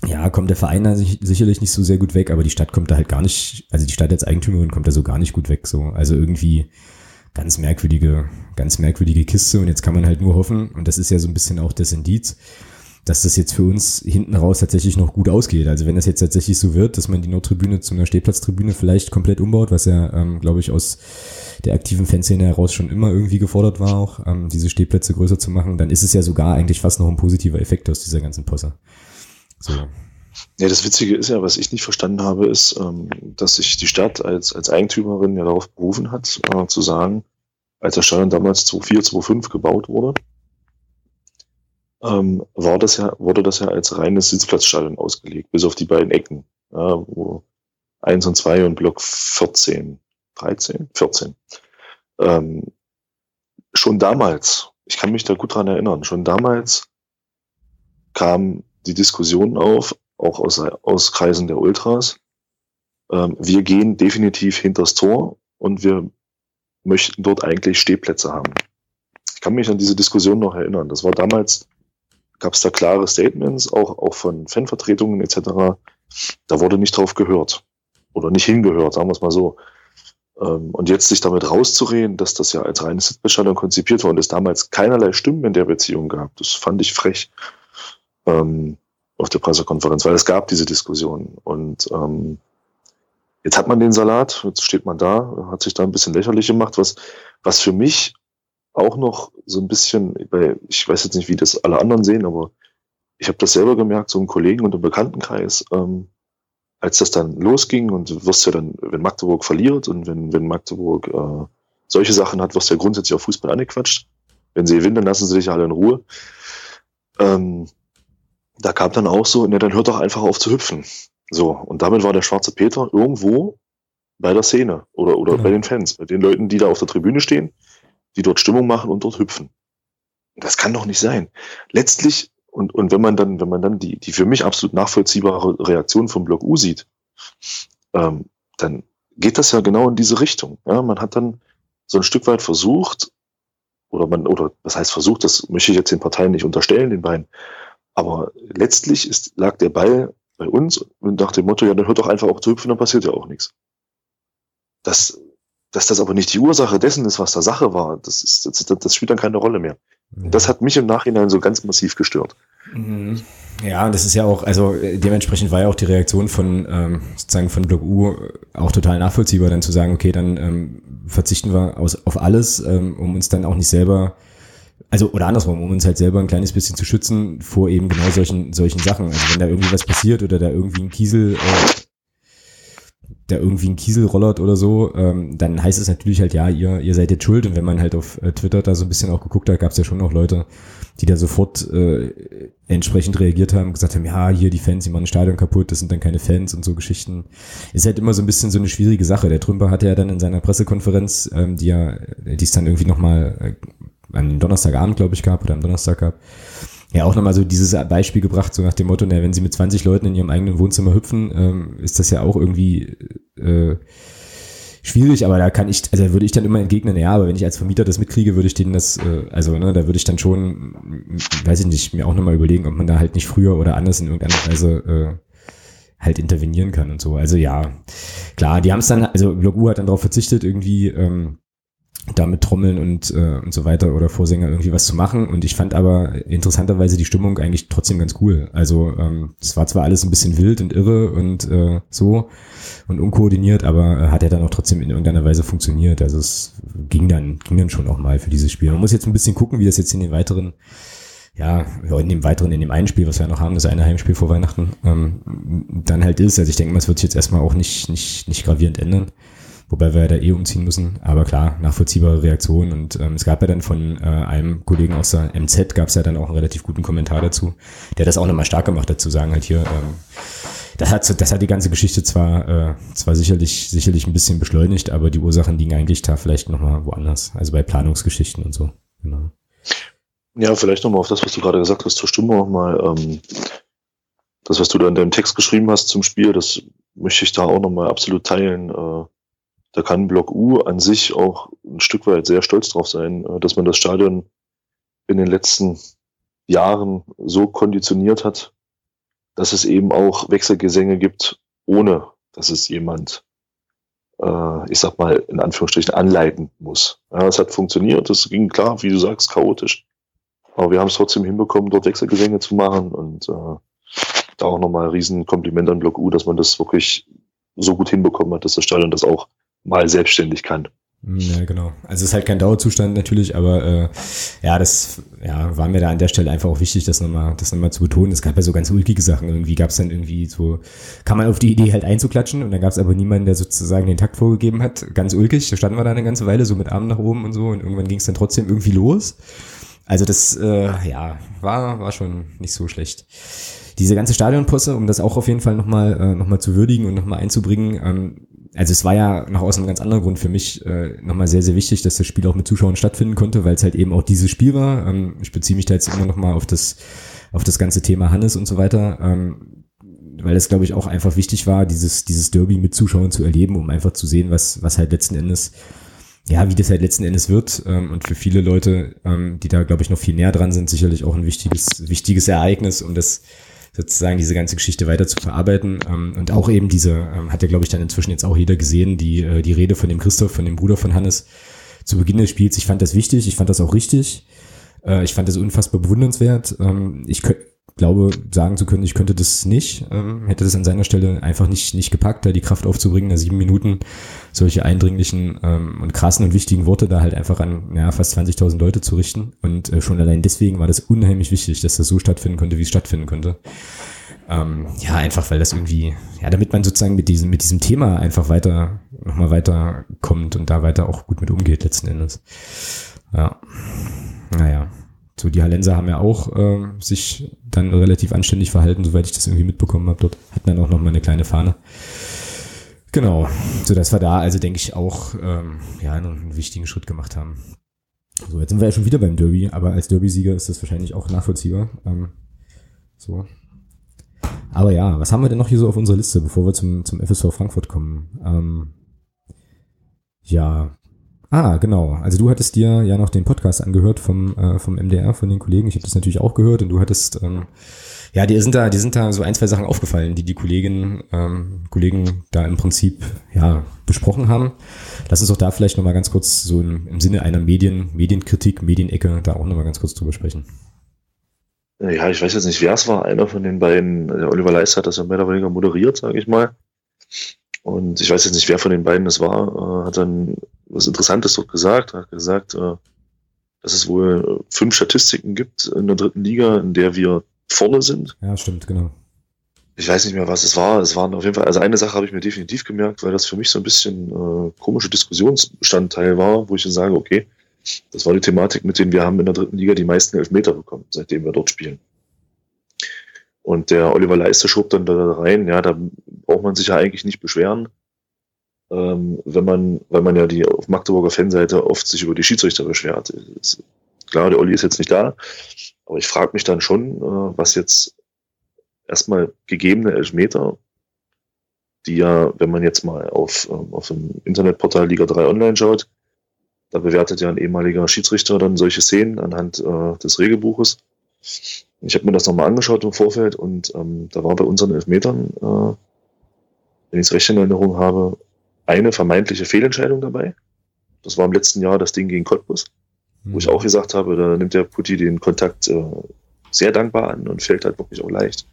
ja, kommt der Verein da sicherlich nicht so sehr gut weg, aber die Stadt kommt da halt gar nicht, also die Stadt als Eigentümerin kommt da so gar nicht gut weg, so. Also irgendwie, ganz merkwürdige, ganz merkwürdige Kiste und jetzt kann man halt nur hoffen, und das ist ja so ein bisschen auch das Indiz, dass das jetzt für uns hinten raus tatsächlich noch gut ausgeht. Also wenn das jetzt tatsächlich so wird, dass man die Nordtribüne zu einer Stehplatztribüne vielleicht komplett umbaut, was ja, ähm, glaube ich, aus der aktiven Fanszene heraus schon immer irgendwie gefordert war, auch ähm, diese Stehplätze größer zu machen, dann ist es ja sogar eigentlich fast noch ein positiver Effekt aus dieser ganzen Posse. So. Ja, das Witzige ist ja, was ich nicht verstanden habe, ist, ähm, dass sich die Stadt als, als Eigentümerin ja darauf berufen hat, äh, zu sagen, als der Stadion damals 2004, 2005 gebaut wurde, ähm, war das ja, wurde das ja als reines Sitzplatzstadion ausgelegt, bis auf die beiden Ecken, ja, wo eins und zwei und Block 14, 13, 14. Ähm, schon damals, ich kann mich da gut dran erinnern, schon damals kam die Diskussion auf, auch aus, aus Kreisen der Ultras. Ähm, wir gehen definitiv hinters Tor und wir möchten dort eigentlich Stehplätze haben. Ich kann mich an diese Diskussion noch erinnern. Das war damals, gab es da klare Statements, auch, auch von Fanvertretungen etc. Da wurde nicht drauf gehört. Oder nicht hingehört, sagen wir es mal so. Ähm, und jetzt sich damit rauszureden, dass das ja als reines Sitzbestandung konzipiert war und es damals keinerlei Stimmen in der Beziehung gab, das fand ich frech. Ähm, auf der Pressekonferenz, weil es gab diese Diskussion. Und ähm, jetzt hat man den Salat, jetzt steht man da, hat sich da ein bisschen lächerlich gemacht, was, was für mich auch noch so ein bisschen, ich weiß jetzt nicht, wie das alle anderen sehen, aber ich habe das selber gemerkt, so ein Kollegen und im Bekanntenkreis, ähm, als das dann losging und du wirst ja dann, wenn Magdeburg verliert und wenn, wenn Magdeburg äh, solche Sachen hat, wirst du ja grundsätzlich auf Fußball angequatscht. Wenn sie gewinnen, dann lassen sie dich alle in Ruhe. Ähm, da kam dann auch so, ne, dann hört doch einfach auf zu hüpfen. So, und damit war der schwarze Peter irgendwo bei der Szene oder, oder genau. bei den Fans, bei den Leuten, die da auf der Tribüne stehen, die dort Stimmung machen und dort hüpfen. das kann doch nicht sein. Letztlich, und, und wenn man dann, wenn man dann die, die für mich absolut nachvollziehbare Reaktion vom Block U sieht, ähm, dann geht das ja genau in diese Richtung. Ja, man hat dann so ein Stück weit versucht, oder man, oder was heißt versucht, das möchte ich jetzt den Parteien nicht unterstellen, den beiden. Aber letztlich ist, lag der Ball bei uns und nach dem Motto, ja, dann hört doch einfach auch zu hüpfen, dann passiert ja auch nichts. Das, dass das aber nicht die Ursache dessen ist, was da Sache war, das, ist, das, das spielt dann keine Rolle mehr. Und das hat mich im Nachhinein so ganz massiv gestört. Mhm. Ja, das ist ja auch, also dementsprechend war ja auch die Reaktion von ähm, sozusagen von Block U auch total nachvollziehbar, dann zu sagen, okay, dann ähm, verzichten wir aus, auf alles, ähm, um uns dann auch nicht selber, also oder andersrum, um uns halt selber ein kleines bisschen zu schützen vor eben genau solchen solchen Sachen. Also wenn da irgendwie was passiert oder da irgendwie ein Kiesel äh, da irgendwie ein Kiesel rollert oder so, ähm, dann heißt es natürlich halt, ja, ihr, ihr seid jetzt schuld. Und wenn man halt auf äh, Twitter da so ein bisschen auch geguckt hat, gab es ja schon noch Leute, die da sofort äh, entsprechend reagiert haben, gesagt haben, ja, hier die Fans, die machen ein Stadion kaputt, das sind dann keine Fans und so Geschichten. Ist halt immer so ein bisschen so eine schwierige Sache. Der Trümper hatte ja dann in seiner Pressekonferenz, ähm, die ja, die es dann irgendwie nochmal äh, am Donnerstagabend, glaube ich, gab oder am Donnerstag gab, ja auch nochmal so dieses Beispiel gebracht, so nach dem Motto, na, wenn sie mit 20 Leuten in ihrem eigenen Wohnzimmer hüpfen, ähm, ist das ja auch irgendwie äh, schwierig, aber da kann ich, also würde ich dann immer entgegnen, ja, aber wenn ich als Vermieter das mitkriege, würde ich denen das, äh, also ne, da würde ich dann schon, weiß ich nicht, mir auch nochmal überlegen, ob man da halt nicht früher oder anders in irgendeiner Weise äh, halt intervenieren kann und so. Also ja, klar, die haben es dann, also Block U hat dann darauf verzichtet, irgendwie ähm, da mit Trommeln und, äh, und so weiter oder Vorsänger irgendwie was zu machen. Und ich fand aber interessanterweise die Stimmung eigentlich trotzdem ganz cool. Also ähm, es war zwar alles ein bisschen wild und irre und äh, so und unkoordiniert, aber äh, hat er dann auch trotzdem in irgendeiner Weise funktioniert. Also es ging dann, ging dann schon auch mal für dieses Spiel. Man muss jetzt ein bisschen gucken, wie das jetzt in den weiteren ja, in dem weiteren, in dem einen Spiel, was wir noch haben, das eine Heimspiel vor Weihnachten, ähm, dann halt ist. Also ich denke mal, es wird sich jetzt erstmal auch nicht, nicht, nicht gravierend ändern wobei wir da eh umziehen müssen. Aber klar, nachvollziehbare Reaktion. Und ähm, es gab ja dann von äh, einem Kollegen aus der MZ, gab es ja dann auch einen relativ guten Kommentar dazu, der das auch nochmal stark gemacht hat, zu sagen halt hier, ähm, das hat, das hat die ganze Geschichte zwar, äh, zwar sicherlich, sicherlich ein bisschen beschleunigt, aber die Ursachen liegen eigentlich da vielleicht nochmal woanders. Also bei Planungsgeschichten und so. Genau. Ja, vielleicht nochmal auf das, was du gerade gesagt hast, zur Stimme nochmal. Ähm, das, was du da in deinem Text geschrieben hast zum Spiel, das möchte ich da auch nochmal absolut teilen. Äh, da kann Block U an sich auch ein Stück weit sehr stolz drauf sein, äh, dass man das Stadion in den letzten Jahren so konditioniert hat, dass es eben auch Wechselgesänge gibt, ohne dass es jemand, äh, ich sag mal, in Anführungsstrichen anleiten muss. Ja, es hat funktioniert, es ging klar, wie du sagst, chaotisch. Aber wir haben es trotzdem hinbekommen, dort Wechselgesänge zu machen und äh, da auch nochmal ein riesen Kompliment an Block U, dass man das wirklich so gut hinbekommen hat, dass das Stadion das auch mal selbstständig kann. Ja, genau. Also es ist halt kein Dauerzustand natürlich, aber äh, ja, das ja, war mir da an der Stelle einfach auch wichtig, das nochmal, das nochmal zu betonen. Es gab ja so ganz ulkige Sachen. Irgendwie gab es dann irgendwie so, kam man auf die Idee halt einzuklatschen und dann gab es aber niemanden, der sozusagen den Takt vorgegeben hat. Ganz ulkig, da standen wir da eine ganze Weile so mit Armen nach oben und so und irgendwann ging es dann trotzdem irgendwie los. Also das, äh, ja, war, war schon nicht so schlecht. Diese ganze Stadionposse, um das auch auf jeden Fall nochmal äh, noch zu würdigen und nochmal einzubringen, ähm, also es war ja noch aus einem ganz anderen Grund für mich äh, nochmal sehr, sehr wichtig, dass das Spiel auch mit Zuschauern stattfinden konnte, weil es halt eben auch dieses Spiel war. Ähm, ich beziehe mich da jetzt immer nochmal auf das, auf das ganze Thema Hannes und so weiter, ähm, weil es, glaube ich, auch einfach wichtig war, dieses, dieses Derby mit Zuschauern zu erleben, um einfach zu sehen, was, was halt letzten Endes, ja, wie das halt letzten Endes wird. Ähm, und für viele Leute, ähm, die da, glaube ich, noch viel näher dran sind, sicherlich auch ein wichtiges, wichtiges Ereignis, um das sozusagen diese ganze Geschichte weiter zu verarbeiten. Ähm, und auch eben diese, ähm, hat ja, glaube ich, dann inzwischen jetzt auch jeder gesehen, die, äh, die Rede von dem Christoph, von dem Bruder von Hannes, zu Beginn des Spiels. Ich fand das wichtig, ich fand das auch richtig. Äh, ich fand das unfassbar bewundernswert. Ähm, ich glaube, sagen zu können, ich könnte das nicht, ähm, hätte das an seiner Stelle einfach nicht, nicht gepackt, da die Kraft aufzubringen, da sieben Minuten solche eindringlichen ähm, und krassen und wichtigen Worte da halt einfach an ja, fast 20.000 Leute zu richten. Und äh, schon allein deswegen war das unheimlich wichtig, dass das so stattfinden konnte, wie es stattfinden konnte. Ähm, ja, einfach weil das irgendwie, ja, damit man sozusagen mit diesem, mit diesem Thema einfach weiter, nochmal weiter kommt und da weiter auch gut mit umgeht letzten Endes. Ja. Naja. So, die Hallenser haben ja auch äh, sich dann relativ anständig verhalten, soweit ich das irgendwie mitbekommen habe. Dort hatten dann auch noch mal eine kleine Fahne. Genau, so dass wir da also denke ich auch ähm, ja einen wichtigen Schritt gemacht haben. So, jetzt sind wir ja schon wieder beim Derby, aber als Derby-Sieger ist das wahrscheinlich auch nachvollziehbar. Ähm, so. Aber ja, was haben wir denn noch hier so auf unserer Liste, bevor wir zum, zum FSV Frankfurt kommen? Ähm, ja. Ah, genau. Also du hattest dir ja noch den Podcast angehört vom, äh, vom MDR, von den Kollegen. Ich habe das natürlich auch gehört und du hattest, ähm, ja, die sind da, die sind da so ein, zwei Sachen aufgefallen, die die Kolleginnen, ähm, Kollegen da im Prinzip, ja, besprochen haben. Lass uns doch da vielleicht nochmal ganz kurz so im, im Sinne einer Medien, Medienkritik, Medienecke da auch nochmal ganz kurz drüber sprechen. Ja, ich weiß jetzt nicht, wer es war. Einer von den beiden, der Oliver Leist hat das ja mehr oder weniger moderiert, sage ich mal. Und ich weiß jetzt nicht, wer von den beiden es war, äh, hat dann was Interessantes dort gesagt, hat gesagt, äh, dass es wohl fünf Statistiken gibt in der dritten Liga, in der wir vorne sind. Ja, stimmt, genau. Ich weiß nicht mehr, was es war. Es waren auf jeden Fall, also eine Sache habe ich mir definitiv gemerkt, weil das für mich so ein bisschen äh, komische Diskussionsstandteil war, wo ich dann sage, okay, das war die Thematik, mit denen wir haben in der dritten Liga die meisten Elfmeter bekommen, seitdem wir dort spielen. Und der Oliver Leiste schob dann da rein, ja, da braucht man sich ja eigentlich nicht beschweren, ähm, wenn man, weil man ja die auf Magdeburger Fanseite oft sich über die Schiedsrichter beschwert. Ist, klar, der Olli ist jetzt nicht da, aber ich frage mich dann schon, äh, was jetzt erstmal gegebene Elfmeter, die ja, wenn man jetzt mal auf, ähm, auf dem Internetportal Liga 3 Online schaut, da bewertet ja ein ehemaliger Schiedsrichter dann solche Szenen anhand äh, des Regelbuches. Ich habe mir das nochmal angeschaut im Vorfeld und ähm, da war bei unseren Elfmetern, äh, wenn ich es recht in Erinnerung habe, eine vermeintliche Fehlentscheidung dabei. Das war im letzten Jahr das Ding gegen Cottbus, mhm. wo ich mhm. auch gesagt habe, da nimmt der Putti den Kontakt äh, sehr dankbar an und fällt halt wirklich auch leicht.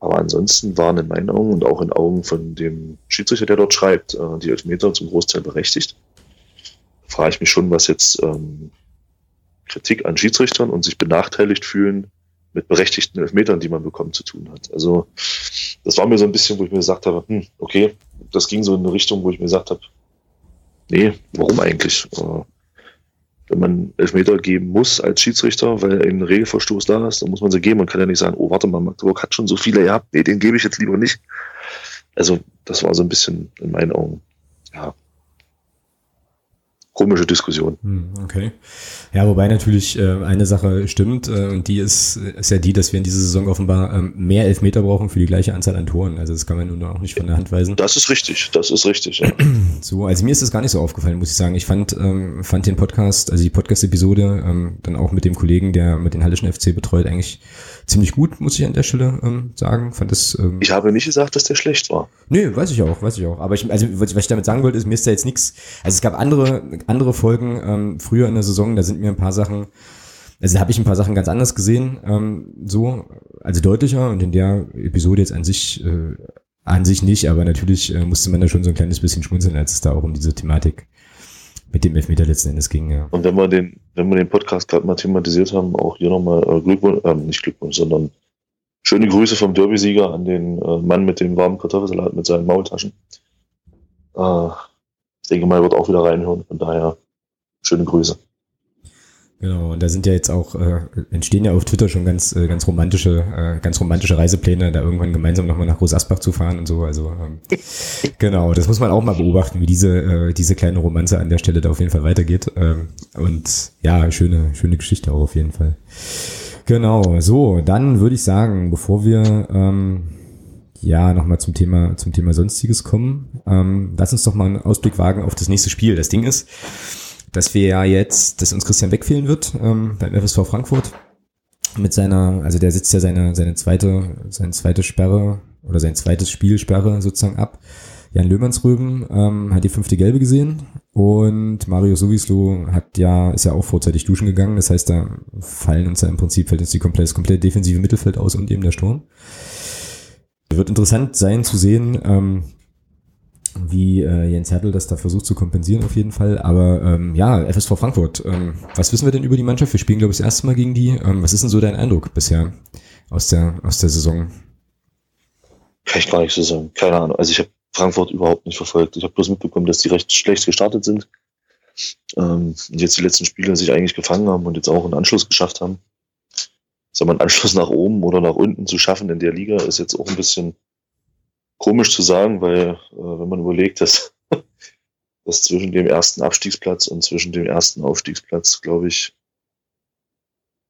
Aber ansonsten waren in meinen Augen und auch in Augen von dem Schiedsrichter, der dort schreibt, äh, die Elfmeter zum Großteil berechtigt. Da frage ich mich schon, was jetzt ähm, Kritik an Schiedsrichtern und sich benachteiligt fühlen mit berechtigten Elfmetern, die man bekommt, zu tun hat. Also das war mir so ein bisschen, wo ich mir gesagt habe, hm, okay, das ging so in eine Richtung, wo ich mir gesagt habe, nee, warum eigentlich? Äh, wenn man Elfmeter geben muss als Schiedsrichter, weil ein Regelverstoß da ist, dann muss man sie geben. Man kann ja nicht sagen, oh, warte mal, Magdeburg hat schon so viele gehabt, nee, den gebe ich jetzt lieber nicht. Also, das war so ein bisschen in meinen Augen, ja, komische Diskussion. Hm, okay. Ja, wobei natürlich äh, eine Sache stimmt äh, und die ist, ist ja die, dass wir in dieser Saison offenbar ähm, mehr Elfmeter brauchen für die gleiche Anzahl an Toren. Also das kann man nun auch nicht von der Hand weisen. Das ist richtig, das ist richtig, ja. So, also mir ist das gar nicht so aufgefallen, muss ich sagen. Ich fand, ähm, fand den Podcast, also die Podcast-Episode, ähm, dann auch mit dem Kollegen, der mit den Hallischen FC betreut, eigentlich ziemlich gut, muss ich an der Stelle ähm, sagen. Fand das, ähm, ich habe nicht gesagt, dass der schlecht war. Nee, weiß ich auch, weiß ich auch. Aber ich, also was ich damit sagen wollte, ist, mir ist da jetzt nichts. Also es gab andere, andere Folgen ähm, früher in der Saison, da sind mir ein paar Sachen, also da habe ich ein paar Sachen ganz anders gesehen, ähm, so, also deutlicher und in der Episode jetzt an sich, äh, an sich nicht, aber natürlich äh, musste man da schon so ein kleines bisschen schmunzeln, als es da auch um diese Thematik mit dem Elfmeter letzten Endes ging, ja. Und wenn wir den, wenn wir den Podcast gerade mal thematisiert haben, auch hier nochmal äh, Glückwunsch, äh, nicht Glückwunsch, sondern schöne Grüße vom Derby-Sieger an den äh, Mann mit dem warmen Kartoffelsalat mit seinen Maultaschen. Äh, ich denke mal, er wird auch wieder reinhören, von daher schöne Grüße. Genau, und da sind ja jetzt auch, äh, entstehen ja auf Twitter schon ganz, äh, ganz romantische, äh, ganz romantische Reisepläne, da irgendwann gemeinsam nochmal nach Groß Asbach zu fahren und so. Also ähm, genau, das muss man auch mal beobachten, wie diese, äh, diese kleine Romanze an der Stelle da auf jeden Fall weitergeht. Ähm, und ja, schöne, schöne Geschichte auch auf jeden Fall. Genau, so, dann würde ich sagen, bevor wir ähm, ja nochmal zum Thema, zum Thema Sonstiges kommen, ähm, lass uns doch mal einen Ausblick wagen auf das nächste Spiel. Das Ding ist, dass wir ja jetzt, dass uns Christian wegfehlen wird ähm, beim FSV Frankfurt mit seiner, also der sitzt ja seine, seine zweite, seine zweite Sperre oder sein zweites Spielsperre sozusagen ab. Jan Löhmannsröben ähm, hat die fünfte Gelbe gesehen und Mario Sowislo hat ja, ist ja auch vorzeitig duschen gegangen. Das heißt, da fallen uns ja im Prinzip fällt uns die komplett, das komplette defensive Mittelfeld aus und eben der Sturm. Wird interessant sein zu sehen, ähm, wie äh, Jens Hertel das da versucht zu kompensieren auf jeden Fall. Aber ähm, ja, FSV Frankfurt, ähm, was wissen wir denn über die Mannschaft? Wir spielen, glaube ich, das erste Mal gegen die. Ähm, was ist denn so dein Eindruck bisher aus der, aus der Saison? Kann ich gar nicht so sagen. Keine Ahnung. Also ich habe Frankfurt überhaupt nicht verfolgt. Ich habe bloß mitbekommen, dass die recht schlecht gestartet sind. Ähm, und jetzt die letzten Spiele sich eigentlich gefangen haben und jetzt auch einen Anschluss geschafft haben. Sag mal, einen Anschluss nach oben oder nach unten zu schaffen in der Liga ist jetzt auch ein bisschen komisch zu sagen, weil äh, wenn man überlegt, dass dass zwischen dem ersten Abstiegsplatz und zwischen dem ersten Aufstiegsplatz, glaube ich,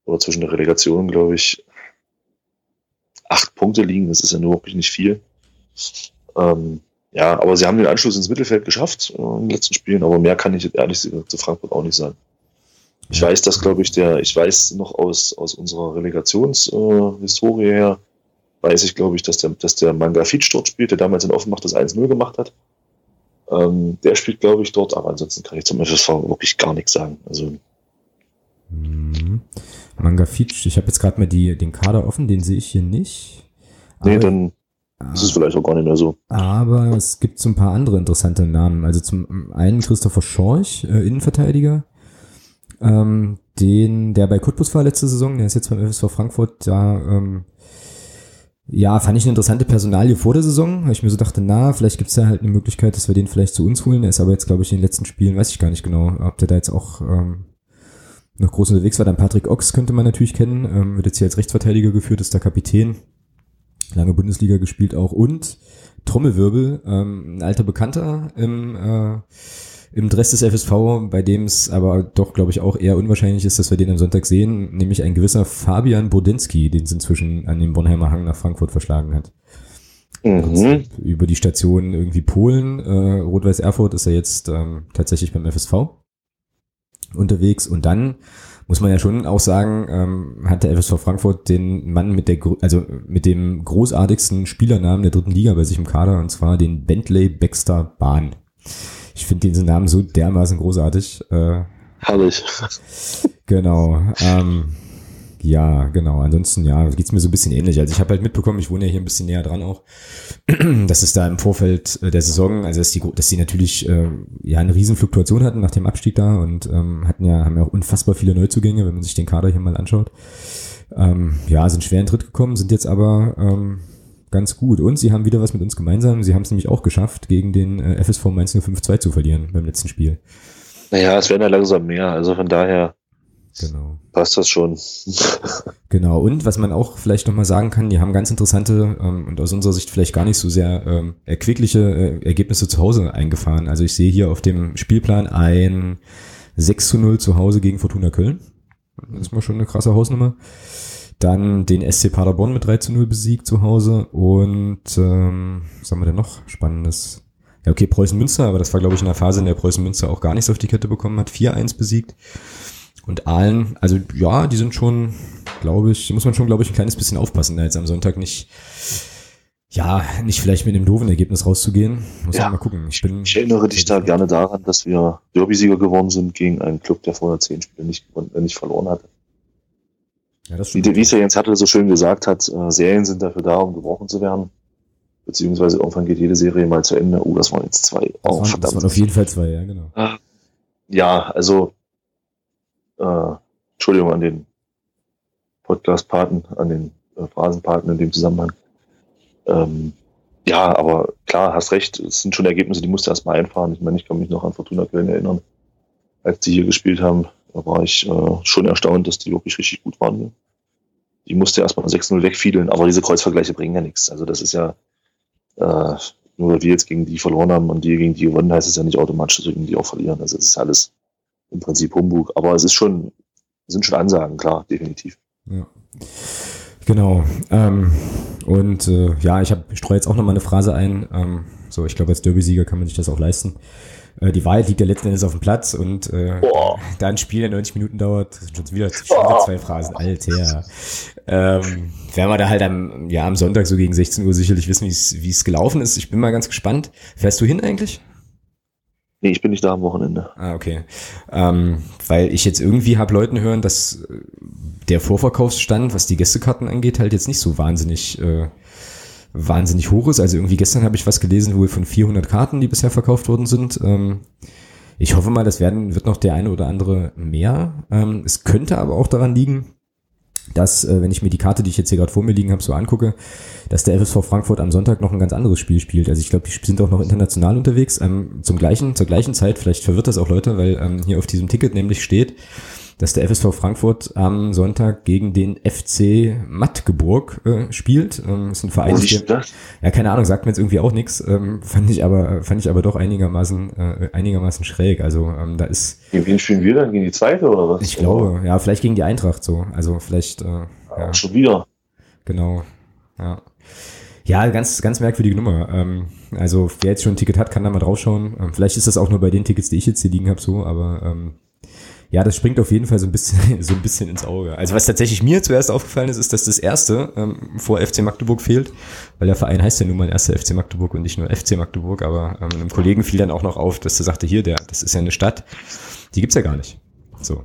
oder zwischen der Relegation, glaube ich, acht Punkte liegen. Das ist ja nur wirklich nicht viel. Ähm, ja, aber sie haben den Anschluss ins Mittelfeld geschafft äh, in den letzten Spielen, aber mehr kann ich ehrlich zu Frankfurt auch nicht sagen. Ich weiß, dass, glaube ich, der, ich weiß noch aus, aus unserer Relegationshistorie äh, her, weiß ich, glaube ich, dass der, dass der Manga Fitch dort spielt, der damals in Offenbach das 1-0 gemacht hat. Ähm, der spielt, glaube ich, dort, aber ansonsten kann ich zum FSV wirklich gar nichts sagen. Also. Mhm. Manga Fitch, ich habe jetzt gerade mal die, den Kader offen, den sehe ich hier nicht. Nee, dann ist es vielleicht auch gar nicht mehr so. Aber es gibt so ein paar andere interessante Namen. Also zum einen Christopher Schorch, äh, Innenverteidiger, ähm, den, der bei Cottbus war letzte Saison, der ist jetzt beim FSV Frankfurt, da ähm, ja, fand ich eine interessante Personalie vor der Saison, weil ich mir so dachte, na, vielleicht gibt's da halt eine Möglichkeit, dass wir den vielleicht zu uns holen. Der ist aber jetzt, glaube ich, in den letzten Spielen, weiß ich gar nicht genau, ob der da jetzt auch ähm, noch groß unterwegs war. Dann Patrick Ochs könnte man natürlich kennen, ähm, wird jetzt hier als Rechtsverteidiger geführt, ist der Kapitän, lange Bundesliga gespielt auch und Trommelwirbel, ähm, ein alter Bekannter im äh, im Dress des FSV, bei dem es aber doch, glaube ich, auch eher unwahrscheinlich ist, dass wir den am Sonntag sehen, nämlich ein gewisser Fabian Bodinski, den es inzwischen an den Bornheimer Hang nach Frankfurt verschlagen hat. Mhm. Über die Station irgendwie Polen, äh, Rot-Weiß Erfurt ist er jetzt ähm, tatsächlich beim FSV unterwegs und dann muss man ja schon auch sagen, ähm, hat der FSV Frankfurt den Mann mit der, also mit dem großartigsten Spielernamen der dritten Liga bei sich im Kader und zwar den Bentley Baxter Bahn. Ich finde diesen Namen so dermaßen großartig. Äh, Herrlich. Genau. Ähm, ja, genau. Ansonsten, ja, geht's mir so ein bisschen ähnlich. Also ich habe halt mitbekommen, ich wohne ja hier ein bisschen näher dran auch, dass es da im Vorfeld der Saison, also dass die, dass die natürlich äh, ja eine riesen Fluktuation hatten nach dem Abstieg da und ähm, hatten ja, haben ja auch unfassbar viele Neuzugänge, wenn man sich den Kader hier mal anschaut. Ähm, ja, sind schwer in Tritt gekommen, sind jetzt aber ähm, ganz gut. Und sie haben wieder was mit uns gemeinsam. Sie haben es nämlich auch geschafft, gegen den äh, FSV Mainz 05-2 zu verlieren beim letzten Spiel. Naja, es werden ja langsam mehr. Also von daher genau. passt das schon. genau. Und was man auch vielleicht nochmal sagen kann, die haben ganz interessante ähm, und aus unserer Sicht vielleicht gar nicht so sehr ähm, erquickliche äh, Ergebnisse zu Hause eingefahren. Also ich sehe hier auf dem Spielplan ein 6 zu 0 zu Hause gegen Fortuna Köln. Das ist mal schon eine krasse Hausnummer. Dann den SC Paderborn mit 3 zu 0 besiegt zu Hause und ähm, was haben wir denn noch Spannendes? Ja, okay, Preußen Münster, aber das war, glaube ich, in der Phase, in der Preußen Münster auch gar nichts auf die Kette bekommen hat. 4-1 besiegt. Und Aalen, also ja, die sind schon, glaube ich, muss man schon, glaube ich, ein kleines bisschen aufpassen, da jetzt am Sonntag nicht, ja, nicht vielleicht mit einem doofen Ergebnis rauszugehen. Muss ja, man mal gucken. Ich, bin ich erinnere dich da gerne daran, dass wir Derby-Sieger geworden sind gegen einen Club, der vorher zehn Spiele nicht, äh, nicht verloren hatte. Ja, das wie, wie es ja Jens Hattel so schön gesagt hat, äh, Serien sind dafür da, um gebrochen zu werden. Beziehungsweise irgendwann geht jede Serie mal zu Ende. Oh, das waren jetzt zwei. Oh, das, waren, das waren auf jeden Fall zwei, ja, genau. Äh, ja, also äh, Entschuldigung an den Podcast-Paten, an den äh, Phrasenpaten in dem Zusammenhang. Ähm, ja, aber klar, hast recht, es sind schon Ergebnisse, die musst du erstmal einfahren. Ich meine, ich kann mich noch an Fortuna Köln erinnern, als die hier gespielt haben. Da war ich äh, schon erstaunt, dass die wirklich richtig gut waren. Die musste erstmal 6-0 wegfiedeln, aber diese Kreuzvergleiche bringen ja nichts. Also das ist ja, äh, nur weil wir jetzt gegen die verloren haben und die gegen die gewonnen, heißt es ja nicht automatisch, dass wir gegen die auch verlieren. Also es ist alles im Prinzip Humbug. Aber es ist schon, sind schon Ansagen, klar, definitiv. Ja. Genau. Ähm, und äh, ja, ich, ich streue jetzt auch nochmal eine Phrase ein. Ähm, so, ich glaube, als Derby-Sieger kann man sich das auch leisten. Äh, die Wahrheit liegt ja letzten Endes auf dem Platz und äh, da ein Spiel, der 90 Minuten dauert, sind schon wieder, schon wieder zwei Phrasen. Alter. Ähm, werden wir da halt am, ja, am Sonntag so gegen 16 Uhr sicherlich wissen, wie es gelaufen ist. Ich bin mal ganz gespannt. Fährst du hin eigentlich? Nee, ich bin nicht da am Wochenende. Ah, okay. Ähm, weil ich jetzt irgendwie habe Leuten hören, dass der Vorverkaufsstand, was die Gästekarten angeht, halt jetzt nicht so wahnsinnig äh, wahnsinnig hoch ist. Also irgendwie gestern habe ich was gelesen, wohl von 400 Karten, die bisher verkauft worden sind. Ähm, ich hoffe mal, das werden, wird noch der eine oder andere mehr. Ähm, es könnte aber auch daran liegen, dass, äh, wenn ich mir die Karte, die ich jetzt hier gerade vor mir liegen habe, so angucke, dass der FSV Frankfurt am Sonntag noch ein ganz anderes Spiel spielt. Also ich glaube, die sind auch noch international unterwegs. Ähm, zum gleichen, zur gleichen Zeit, vielleicht verwirrt das auch Leute, weil ähm, hier auf diesem Ticket nämlich steht, dass der FSV Frankfurt am Sonntag gegen den FC Magdeburg äh, spielt. Ähm, ist ein Verein, der, ja keine Ahnung, sagt mir jetzt irgendwie auch nichts. Ähm, fand ich aber fand ich aber doch einigermaßen äh, einigermaßen schräg. Also ähm, da ist. Gegen wen spielen wir dann? Gegen die zweite oder was? Ich glaube, ja, vielleicht gegen die Eintracht so. Also vielleicht. Äh, ja. Schon wieder. Genau. Ja. Ja, ganz, ganz merkwürdige Nummer. Ähm, also wer jetzt schon ein Ticket hat, kann da mal draufschauen. Ähm, vielleicht ist das auch nur bei den Tickets, die ich jetzt hier liegen habe, so, aber ähm, ja, das springt auf jeden Fall so ein bisschen, so ein bisschen ins Auge. Also was tatsächlich mir zuerst aufgefallen ist, ist, dass das erste ähm, vor FC Magdeburg fehlt, weil der Verein heißt ja nun mal erster FC Magdeburg und nicht nur FC Magdeburg, aber ähm, einem Kollegen fiel dann auch noch auf, dass er sagte, hier, der, das ist ja eine Stadt, die gibt's ja gar nicht. So.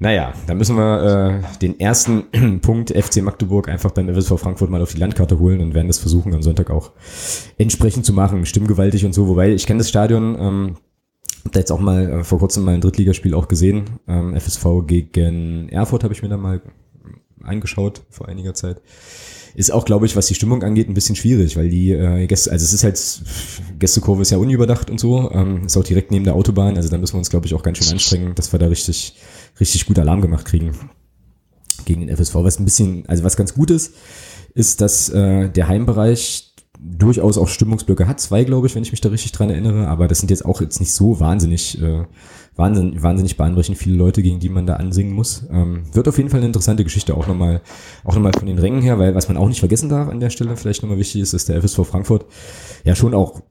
Naja, dann müssen wir äh, den ersten Punkt FC Magdeburg einfach beim FSV Frankfurt mal auf die Landkarte holen und werden das versuchen am Sonntag auch entsprechend zu machen. Stimmgewaltig und so, wobei ich kenne das Stadion, ähm, hab da jetzt auch mal äh, vor kurzem mal ein Drittligaspiel auch gesehen. Ähm, FSV gegen Erfurt habe ich mir da mal eingeschaut vor einiger Zeit. Ist auch, glaube ich, was die Stimmung angeht, ein bisschen schwierig, weil die äh, Gäste, also es ist halt, Gästekurve ist ja unüberdacht und so, ähm, ist auch direkt neben der Autobahn, also da müssen wir uns, glaube ich, auch ganz schön anstrengen, dass wir da richtig, richtig gut Alarm gemacht kriegen gegen den FSV. Was ein bisschen, also was ganz gut ist, ist, dass äh, der Heimbereich durchaus auch Stimmungsblöcke hat, zwei, glaube ich, wenn ich mich da richtig dran erinnere, aber das sind jetzt auch jetzt nicht so wahnsinnig, äh, wahnsinnig, wahnsinnig bahnbrechend viele Leute, gegen die man da ansingen muss. Ähm, wird auf jeden Fall eine interessante Geschichte, auch nochmal, auch nochmal von den Rängen her, weil was man auch nicht vergessen darf an der Stelle, vielleicht nochmal wichtig ist, ist der FSV Frankfurt. Ja schon auch,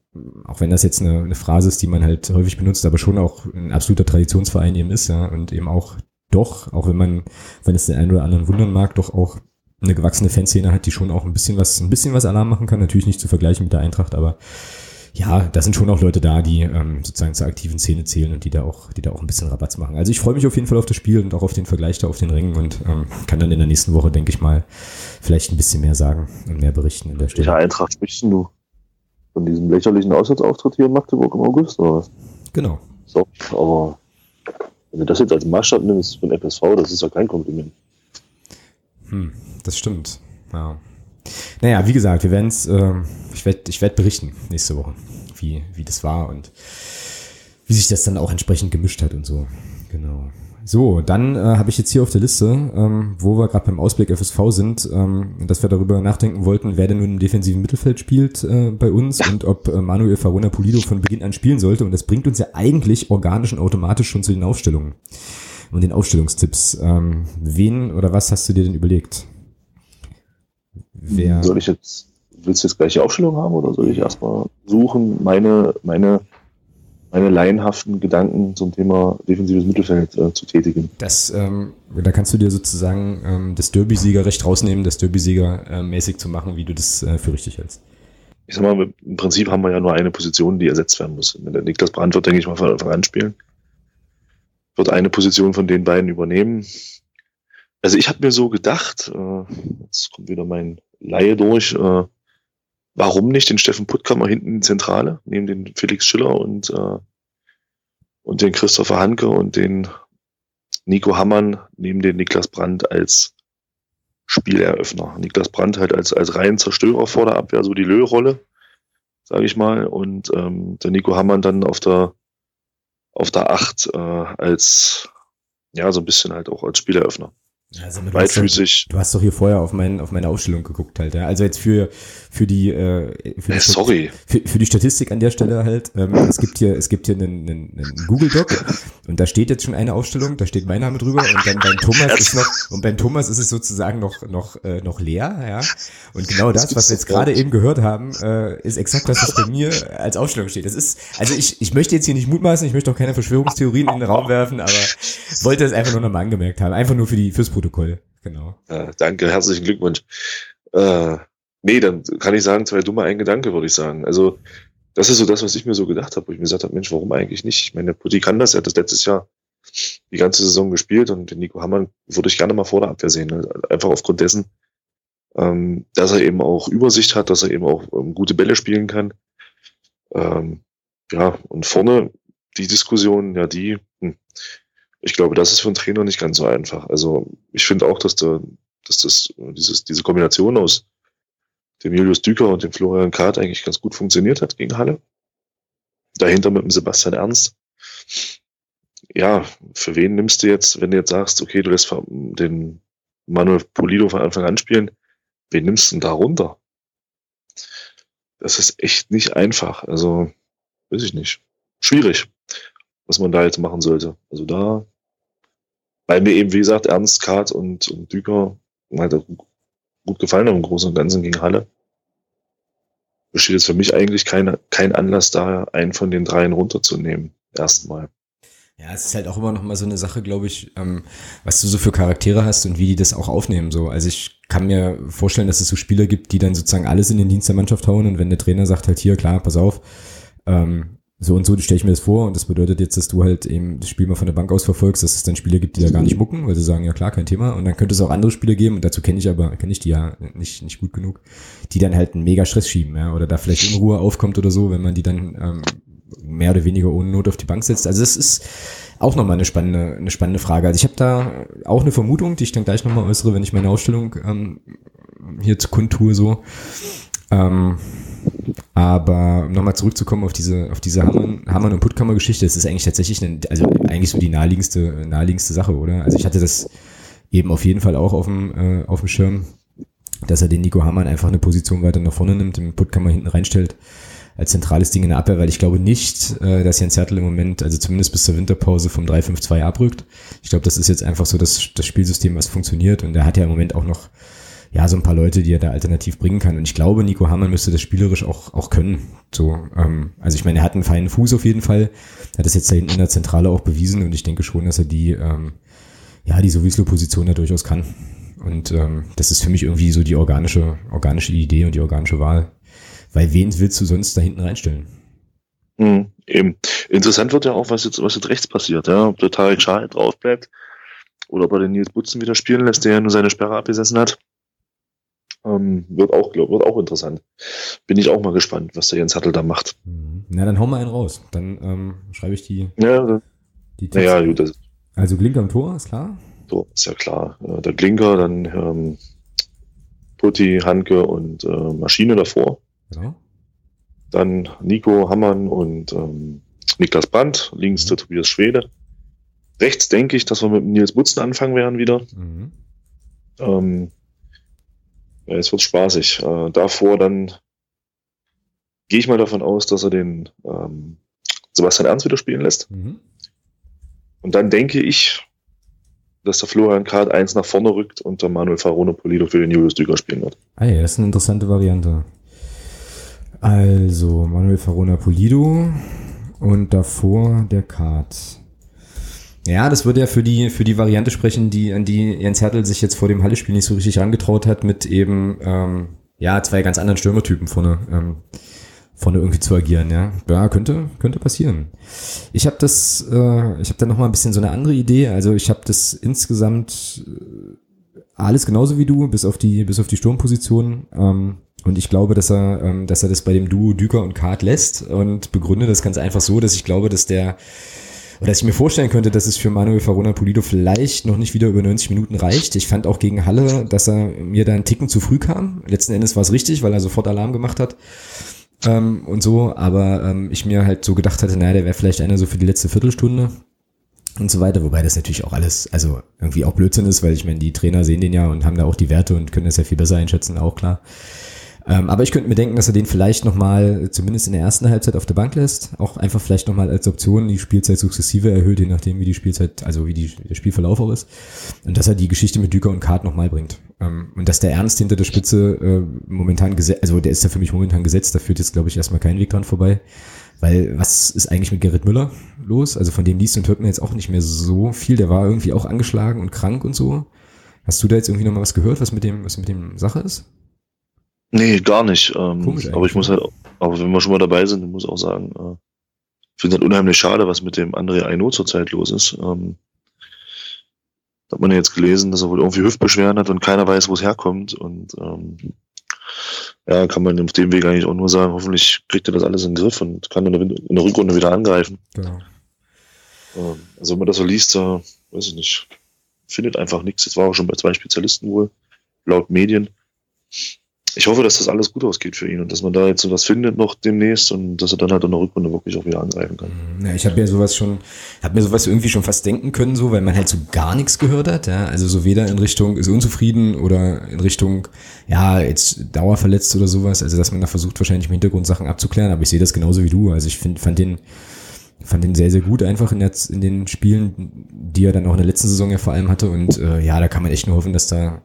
auch wenn das jetzt eine, eine Phrase ist, die man halt häufig benutzt, aber schon auch ein absoluter Traditionsverein eben ist, ja, und eben auch doch, auch wenn man, wenn es den einen oder anderen wundern mag, doch auch eine gewachsene Fanszene hat, die schon auch ein bisschen was, ein bisschen was Alarm machen kann. Natürlich nicht zu vergleichen mit der Eintracht, aber ja, da sind schon auch Leute da, die ähm, sozusagen zur aktiven Szene zählen und die da auch, die da auch ein bisschen Rabatz machen. Also ich freue mich auf jeden Fall auf das Spiel und auch auf den Vergleich da auf den Rängen und ähm, kann dann in der nächsten Woche, denke ich mal, vielleicht ein bisschen mehr sagen und mehr berichten in der Stelle. Welche Eintracht sprichst du? Von diesem lächerlichen Auswärtsauftritt hier in Magdeburg im August oder was? Genau. So, aber wenn du das jetzt als Maßstab nimmst von FSV, das ist ja kein Kompliment. Hm, das stimmt. Ja. Naja, wie gesagt, wir werden es, äh, ich werde ich werd berichten nächste Woche, wie, wie das war und wie sich das dann auch entsprechend gemischt hat und so. Genau. So, dann äh, habe ich jetzt hier auf der Liste, ähm, wo wir gerade beim Ausblick FSV sind, ähm, dass wir darüber nachdenken wollten, wer denn nun im defensiven Mittelfeld spielt äh, bei uns und ob äh, Manuel Farona Pulido von Beginn an spielen sollte. Und das bringt uns ja eigentlich organisch und automatisch schon zu den Aufstellungen und den Aufstellungstipps. Ähm, wen oder was hast du dir denn überlegt? Wer soll ich jetzt, willst du jetzt gleiche Aufstellung haben oder soll ich erstmal suchen, meine, meine, meine laienhaften Gedanken zum Thema defensives Mittelfeld äh, zu tätigen? Das, ähm, da kannst du dir sozusagen ähm, das Derby-Sieger recht rausnehmen, das Derby-Sieger äh, mäßig zu machen, wie du das äh, für richtig hältst. Ich sag mal, im Prinzip haben wir ja nur eine Position, die ersetzt werden muss. Wenn der Niklas Brandt wird, denke ich mal, von Anfang an spielen wird eine Position von den beiden übernehmen. Also ich habe mir so gedacht, äh, jetzt kommt wieder mein Laie durch, äh, warum nicht den Steffen Puttkammer hinten in die Zentrale, neben den Felix Schiller und, äh, und den Christopher Hanke und den Nico Hammann neben den Niklas Brandt als Spieleröffner. Niklas Brandt halt als, als rein Zerstörer vor der Abwehr, so die Löhrolle, sage ich mal. Und ähm, der Nico Hammann dann auf der auf der Acht äh, als ja so ein bisschen halt auch als Spieleröffner. Also du Weitfüßig. Hast doch, du hast doch hier vorher auf, mein, auf meine Aufstellung geguckt halt. Ja. Also jetzt für, für die, äh, für, die äh, sorry. Für, für, die Statistik an der Stelle halt. Ähm, es gibt hier, es gibt hier einen, einen, einen Google Doc und da steht jetzt schon eine Aufstellung, da steht mein Name drüber und dann beim Thomas ist noch, und beim Thomas ist es sozusagen noch, noch, äh, noch leer, ja. Und genau das, was wir jetzt gerade eben gehört haben, äh, ist exakt das, was bei mir als Aufstellung steht. Das ist, also ich, ich möchte jetzt hier nicht mutmaßen, ich möchte auch keine Verschwörungstheorien in den Raum werfen, aber wollte es einfach nur nochmal angemerkt haben. Einfach nur für die, fürs Protokoll, genau. Äh, danke, herzlichen Glückwunsch. Äh, nee, dann kann ich sagen, zwei dumme, ein Gedanke, würde ich sagen. Also, das ist so das, was ich mir so gedacht habe, wo ich mir gesagt habe, Mensch, warum eigentlich nicht? Ich meine, der Putti kann das, er hat das letztes Jahr die ganze Saison gespielt und den Nico Hammann würde ich gerne mal vor der Abwehr sehen. Ne? Einfach aufgrund dessen, ähm, dass er eben auch Übersicht hat, dass er eben auch ähm, gute Bälle spielen kann. Ähm, ja, und vorne die Diskussion, ja, die, hm, ich glaube, das ist für einen Trainer nicht ganz so einfach. Also ich finde auch, dass, der, dass das, dieses, diese Kombination aus dem Julius Düker und dem Florian Kart eigentlich ganz gut funktioniert hat gegen Halle. Dahinter mit dem Sebastian Ernst. ja, für wen nimmst du jetzt, wenn du jetzt sagst, okay, du lässt den Manuel Polido von Anfang an spielen, wen nimmst du denn da runter? Das ist echt nicht einfach. Also, weiß ich nicht. Schwierig, was man da jetzt machen sollte. Also da, weil mir eben, wie gesagt, Ernst, Kart und, und Düker hat gut gefallen im Großen und Ganzen gegen Halle. Besteht jetzt für mich eigentlich keine, kein Anlass da, einen von den dreien runterzunehmen. Erstmal. Ja, es ist halt auch immer noch mal so eine Sache, glaube ich, ähm, was du so für Charaktere hast und wie die das auch aufnehmen. So, also ich kann mir vorstellen, dass es so Spieler gibt, die dann sozusagen alles in den Dienst der Mannschaft hauen und wenn der Trainer sagt halt hier, klar, pass auf, ähm, so und so stelle ich mir das vor und das bedeutet jetzt, dass du halt eben das Spiel mal von der Bank aus verfolgst, dass es dann Spieler gibt, die da gar nicht mucken, weil sie sagen, ja klar, kein Thema. Und dann könnte es auch andere Spieler geben, und dazu kenne ich aber, kenne ich die ja nicht, nicht gut genug, die dann halt einen mega Stress schieben, ja, oder da vielleicht Unruhe aufkommt oder so, wenn man die dann ähm, mehr oder weniger ohne Not auf die Bank setzt. Also das ist auch nochmal eine spannende, eine spannende Frage. Also ich habe da auch eine Vermutung, die ich dann gleich nochmal äußere, wenn ich meine Ausstellung ähm, hier zu kundtue so. Ähm, aber nochmal zurückzukommen auf diese, auf diese Hammern, Hammern und Puttkammer-Geschichte, das ist eigentlich tatsächlich eine, also eigentlich so die naheliegendste, naheliegendste Sache, oder? Also ich hatte das eben auf jeden Fall auch auf dem, äh, auf dem Schirm, dass er den Nico Hamann einfach eine Position weiter nach vorne nimmt, den Puttkammer hinten reinstellt als zentrales Ding in der Abwehr, weil ich glaube nicht, äh, dass Jens Hertel im Moment, also zumindest bis zur Winterpause vom 3-5-2 abrückt. Ich glaube, das ist jetzt einfach so das, das Spielsystem, was funktioniert und er hat ja im Moment auch noch ja, so ein paar Leute, die er da alternativ bringen kann. Und ich glaube, Nico Hamann müsste das spielerisch auch, auch können. So, ähm, also ich meine, er hat einen feinen Fuß auf jeden Fall. Er hat das jetzt da hinten in der Zentrale auch bewiesen und ich denke schon, dass er die, ähm, ja, die Sowieso-Position da durchaus kann. Und ähm, das ist für mich irgendwie so die organische, organische Idee und die organische Wahl. Weil wen willst du sonst da hinten reinstellen? Mhm, eben. Interessant wird ja auch, was jetzt, was jetzt rechts passiert, ja. Ob der Tarek Schah drauf bleibt oder ob er den Nils Butzen wieder spielen lässt, der ja nur seine Sperre abgesessen hat. Ähm, wird, auch, glaub, wird auch interessant. Bin ich auch mal gespannt, was der Jens Hattel da macht. Mhm. Na, dann hau mal einen raus. Dann ähm, schreibe ich die. Ja, die naja, gut. Das, also Glinker am Tor, ist klar? So, ist ja klar. Der Glinker, dann ähm, Putti, Hanke und äh, Maschine davor. Genau. Dann Nico Hammann und ähm, Niklas Brandt, links mhm. der Tobias Schwede. Rechts denke ich, dass wir mit Nils Butzen anfangen werden wieder. Mhm. Ähm, ja, es wird spaßig. Äh, davor dann gehe ich mal davon aus, dass er den ähm, Sebastian Ernst wieder spielen lässt. Mhm. Und dann denke ich, dass der Florian Kart eins nach vorne rückt und der Manuel Farone Polido für den Julius Düger spielen wird. Ah ja, das ist eine interessante Variante. Also, Manuel Farona Polido und davor der Kart. Ja, das würde ja für die, für die Variante sprechen, die, an die Jens Hertel sich jetzt vor dem Halle-Spiel nicht so richtig angetraut hat, mit eben, ähm, ja, zwei ganz anderen Stürmertypen vorne, ähm, vorne irgendwie zu agieren, ja. Ja, könnte, könnte passieren. Ich habe das, äh, ich habe da noch mal ein bisschen so eine andere Idee. Also ich habe das insgesamt äh, alles genauso wie du, bis auf die, bis auf die Sturmposition. Ähm, und ich glaube, dass er, ähm, dass er das bei dem Duo Düker und Kart lässt und begründe das ganz einfach so, dass ich glaube, dass der, oder dass ich mir vorstellen könnte, dass es für Manuel Farona Polido vielleicht noch nicht wieder über 90 Minuten reicht. Ich fand auch gegen Halle, dass er mir da einen Ticken zu früh kam. Letzten Endes war es richtig, weil er sofort Alarm gemacht hat. Ähm, und so, aber ähm, ich mir halt so gedacht hatte, naja, der wäre vielleicht einer so für die letzte Viertelstunde und so weiter, wobei das natürlich auch alles, also irgendwie auch Blödsinn ist, weil ich meine, die Trainer sehen den ja und haben da auch die Werte und können das ja viel besser einschätzen, auch klar. Ähm, aber ich könnte mir denken, dass er den vielleicht nochmal, zumindest in der ersten Halbzeit auf der Bank lässt, auch einfach vielleicht nochmal als Option die Spielzeit sukzessive erhöht, je nachdem wie die Spielzeit, also wie die, der Spielverlauf auch ist. Und dass er die Geschichte mit Düker und Kart nochmal bringt. Ähm, und dass der Ernst hinter der Spitze äh, momentan gesetzt, also der ist ja für mich momentan gesetzt, da führt jetzt glaube ich erstmal kein Weg dran vorbei. Weil was ist eigentlich mit Gerrit Müller los? Also von dem liest und hört man jetzt auch nicht mehr so viel. Der war irgendwie auch angeschlagen und krank und so. Hast du da jetzt irgendwie nochmal was gehört, was mit dem, was mit dem Sache ist? Nee, gar nicht. Ähm, aber ich muss halt, aber wenn wir schon mal dabei sind, ich muss auch sagen, äh, ich finde es halt unheimlich schade, was mit dem André Aino zurzeit los ist. Ähm, da hat man ja jetzt gelesen, dass er wohl irgendwie Hüftbeschwerden hat und keiner weiß, wo es herkommt. Und ähm, ja, kann man auf dem Weg eigentlich auch nur sagen, hoffentlich kriegt er das alles in den Griff und kann in der, in der Rückrunde wieder angreifen. Genau. Ähm, also wenn man das so liest, da, weiß ich nicht, findet einfach nichts. Das war auch schon bei zwei Spezialisten wohl, laut Medien. Ich hoffe, dass das alles gut ausgeht für ihn und dass man da jetzt sowas findet noch demnächst und dass er dann halt in der Rückrunde wirklich auch wieder angreifen kann. Ja, ich habe ja sowas schon, habe mir sowas irgendwie schon fast denken können, so, weil man halt so gar nichts gehört hat, ja, also so weder in Richtung ist unzufrieden oder in Richtung, ja, jetzt dauerverletzt oder sowas, also dass man da versucht wahrscheinlich im Hintergrund Sachen abzuklären, aber ich sehe das genauso wie du, also ich finde, fand den, fand den sehr, sehr gut einfach in, der, in den Spielen, die er dann auch in der letzten Saison ja vor allem hatte. Und äh, ja, da kann man echt nur hoffen, dass da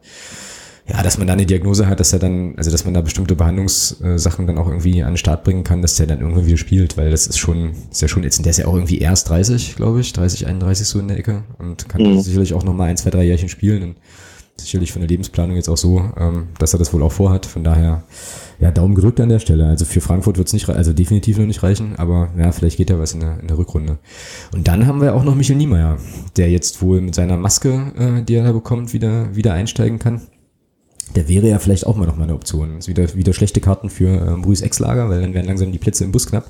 ja, dass man da eine Diagnose hat, dass er dann, also dass man da bestimmte Behandlungssachen dann auch irgendwie an den Start bringen kann, dass der dann irgendwie wieder spielt, weil das ist schon, ist ja schon jetzt, der ist ja auch irgendwie erst 30, glaube ich, 30, 31 so in der Ecke und kann mhm. sicherlich auch nochmal ein, zwei, drei Jährchen spielen und sicherlich von der Lebensplanung jetzt auch so, ähm, dass er das wohl auch vorhat. Von daher, ja, Daumen gedrückt an der Stelle. Also für Frankfurt wird es nicht, also definitiv noch nicht reichen, aber ja, vielleicht geht ja was in der, in der Rückrunde. Und dann haben wir auch noch Michel Niemeyer, der jetzt wohl mit seiner Maske, äh, die er da bekommt, wieder, wieder einsteigen kann. Der wäre ja vielleicht auch mal noch mal eine Option. Ist wieder, wieder schlechte Karten für ähm, Ruiz Ex-Lager, weil dann werden langsam die Plätze im Bus knapp.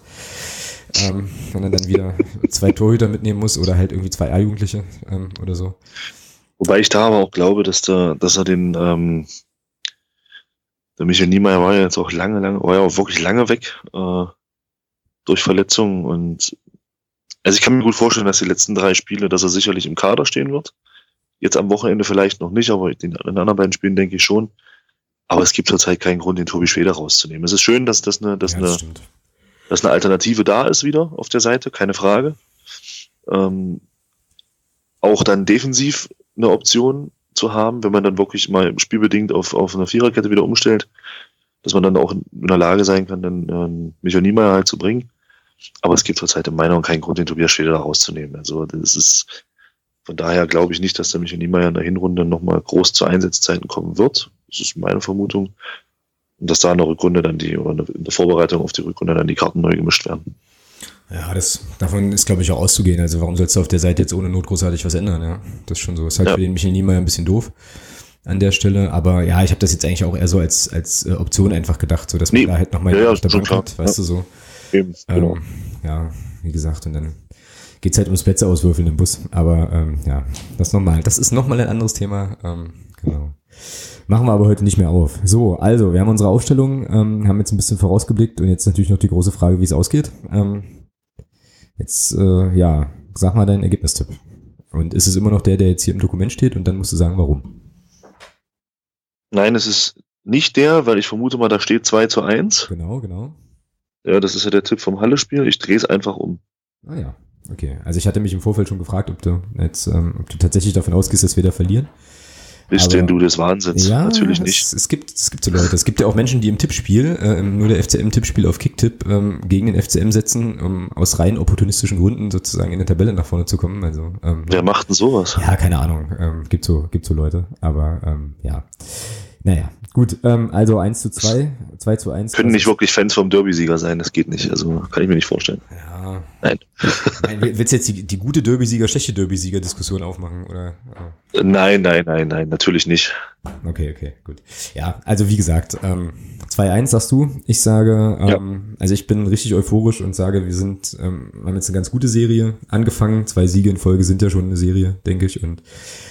Ähm, wenn er dann wieder zwei Torhüter mitnehmen muss oder halt irgendwie zwei A-Jugendliche ähm, oder so. Wobei ich da aber auch glaube, dass, der, dass er den, ähm, der Michael Niemeyer war ja jetzt auch lange, lange, war ja auch wirklich lange weg äh, durch Verletzungen und also ich kann mir gut vorstellen, dass die letzten drei Spiele, dass er sicherlich im Kader stehen wird. Jetzt am Wochenende vielleicht noch nicht, aber in den anderen beiden Spielen denke ich schon. Aber es gibt zurzeit keinen Grund, den Tobi Schweder rauszunehmen. Es ist schön, dass das eine, dass ja, das eine, dass eine Alternative da ist wieder auf der Seite, keine Frage. Ähm, auch dann defensiv eine Option zu haben, wenn man dann wirklich mal spielbedingt auf, auf eine Viererkette wieder umstellt, dass man dann auch in der Lage sein kann, dann ähm, Michael Niemeyer halt zu bringen. Aber es gibt zurzeit in meiner Meinung keinen Grund, den Tobias Schweder da rauszunehmen. Also das ist von daher glaube ich nicht, dass der Michael Niemeyer in der Hinrunde nochmal groß zu Einsatzzeiten kommen wird. Das ist meine Vermutung. Und dass da in der Rückrunde dann die, oder in der Vorbereitung auf die Rückrunde dann die Karten neu gemischt werden. Ja, das, davon ist, glaube ich, auch auszugehen. Also warum sollst du auf der Seite jetzt ohne Not großartig was ändern? Ja, das ist schon so. Ist halt ja. für den Michael Niemeyer ein bisschen doof an der Stelle. Aber ja, ich habe das jetzt eigentlich auch eher so als, als äh, Option einfach gedacht, so dass man nee. da halt nochmal ja, auf der Bank hat, weißt ja. du so. Eben, genau. Ähm, ja, wie gesagt, und dann geht es halt ums Plätze auswürfeln im Bus. Aber ähm, ja, das nochmal. Das ist nochmal ein anderes Thema. Ähm, genau. Machen wir aber heute nicht mehr auf. So, also, wir haben unsere Aufstellung, ähm, haben jetzt ein bisschen vorausgeblickt und jetzt natürlich noch die große Frage, wie es ausgeht. Ähm, jetzt, äh, ja, sag mal deinen Ergebnistipp. Und ist es immer noch der, der jetzt hier im Dokument steht und dann musst du sagen, warum? Nein, es ist nicht der, weil ich vermute mal, da steht 2 zu 1. Genau, genau. Ja, das ist ja der Tipp vom Halle-Spiel. Ich drehe es einfach um. Ah ja, Okay, also ich hatte mich im Vorfeld schon gefragt, ob du jetzt, ähm, ob du tatsächlich davon ausgehst, dass wir da verlieren. Bist denn du des Wahnsinns? Ja, natürlich nicht. Es, es, gibt, es gibt so Leute. Es gibt ja auch Menschen, die im Tippspiel, äh, nur der FCM-Tippspiel auf Kicktipp ähm, gegen den FCM setzen, um aus rein opportunistischen Gründen sozusagen in der Tabelle nach vorne zu kommen. Also ähm, wer macht denn sowas? Ja, keine Ahnung. Ähm, gibt so, gibt so Leute. Aber ähm, ja. Naja, gut, ähm, also 1 zu 2, 2 zu 1. Können nicht wirklich Fans vom Derby-Sieger sein, das geht nicht. Also kann ich mir nicht vorstellen. Ja. Nein. Nein willst du jetzt die, die gute Derby-Sieger, schlechte Derby-Sieger-Diskussion aufmachen? Oder? Nein, nein, nein, nein, natürlich nicht. Okay, okay, gut. Ja, also wie gesagt, ähm, 2-1 sagst du. Ich sage, ähm, ja. also ich bin richtig euphorisch und sage, wir sind, ähm, haben jetzt eine ganz gute Serie angefangen. Zwei Siege in Folge sind ja schon eine Serie, denke ich. Und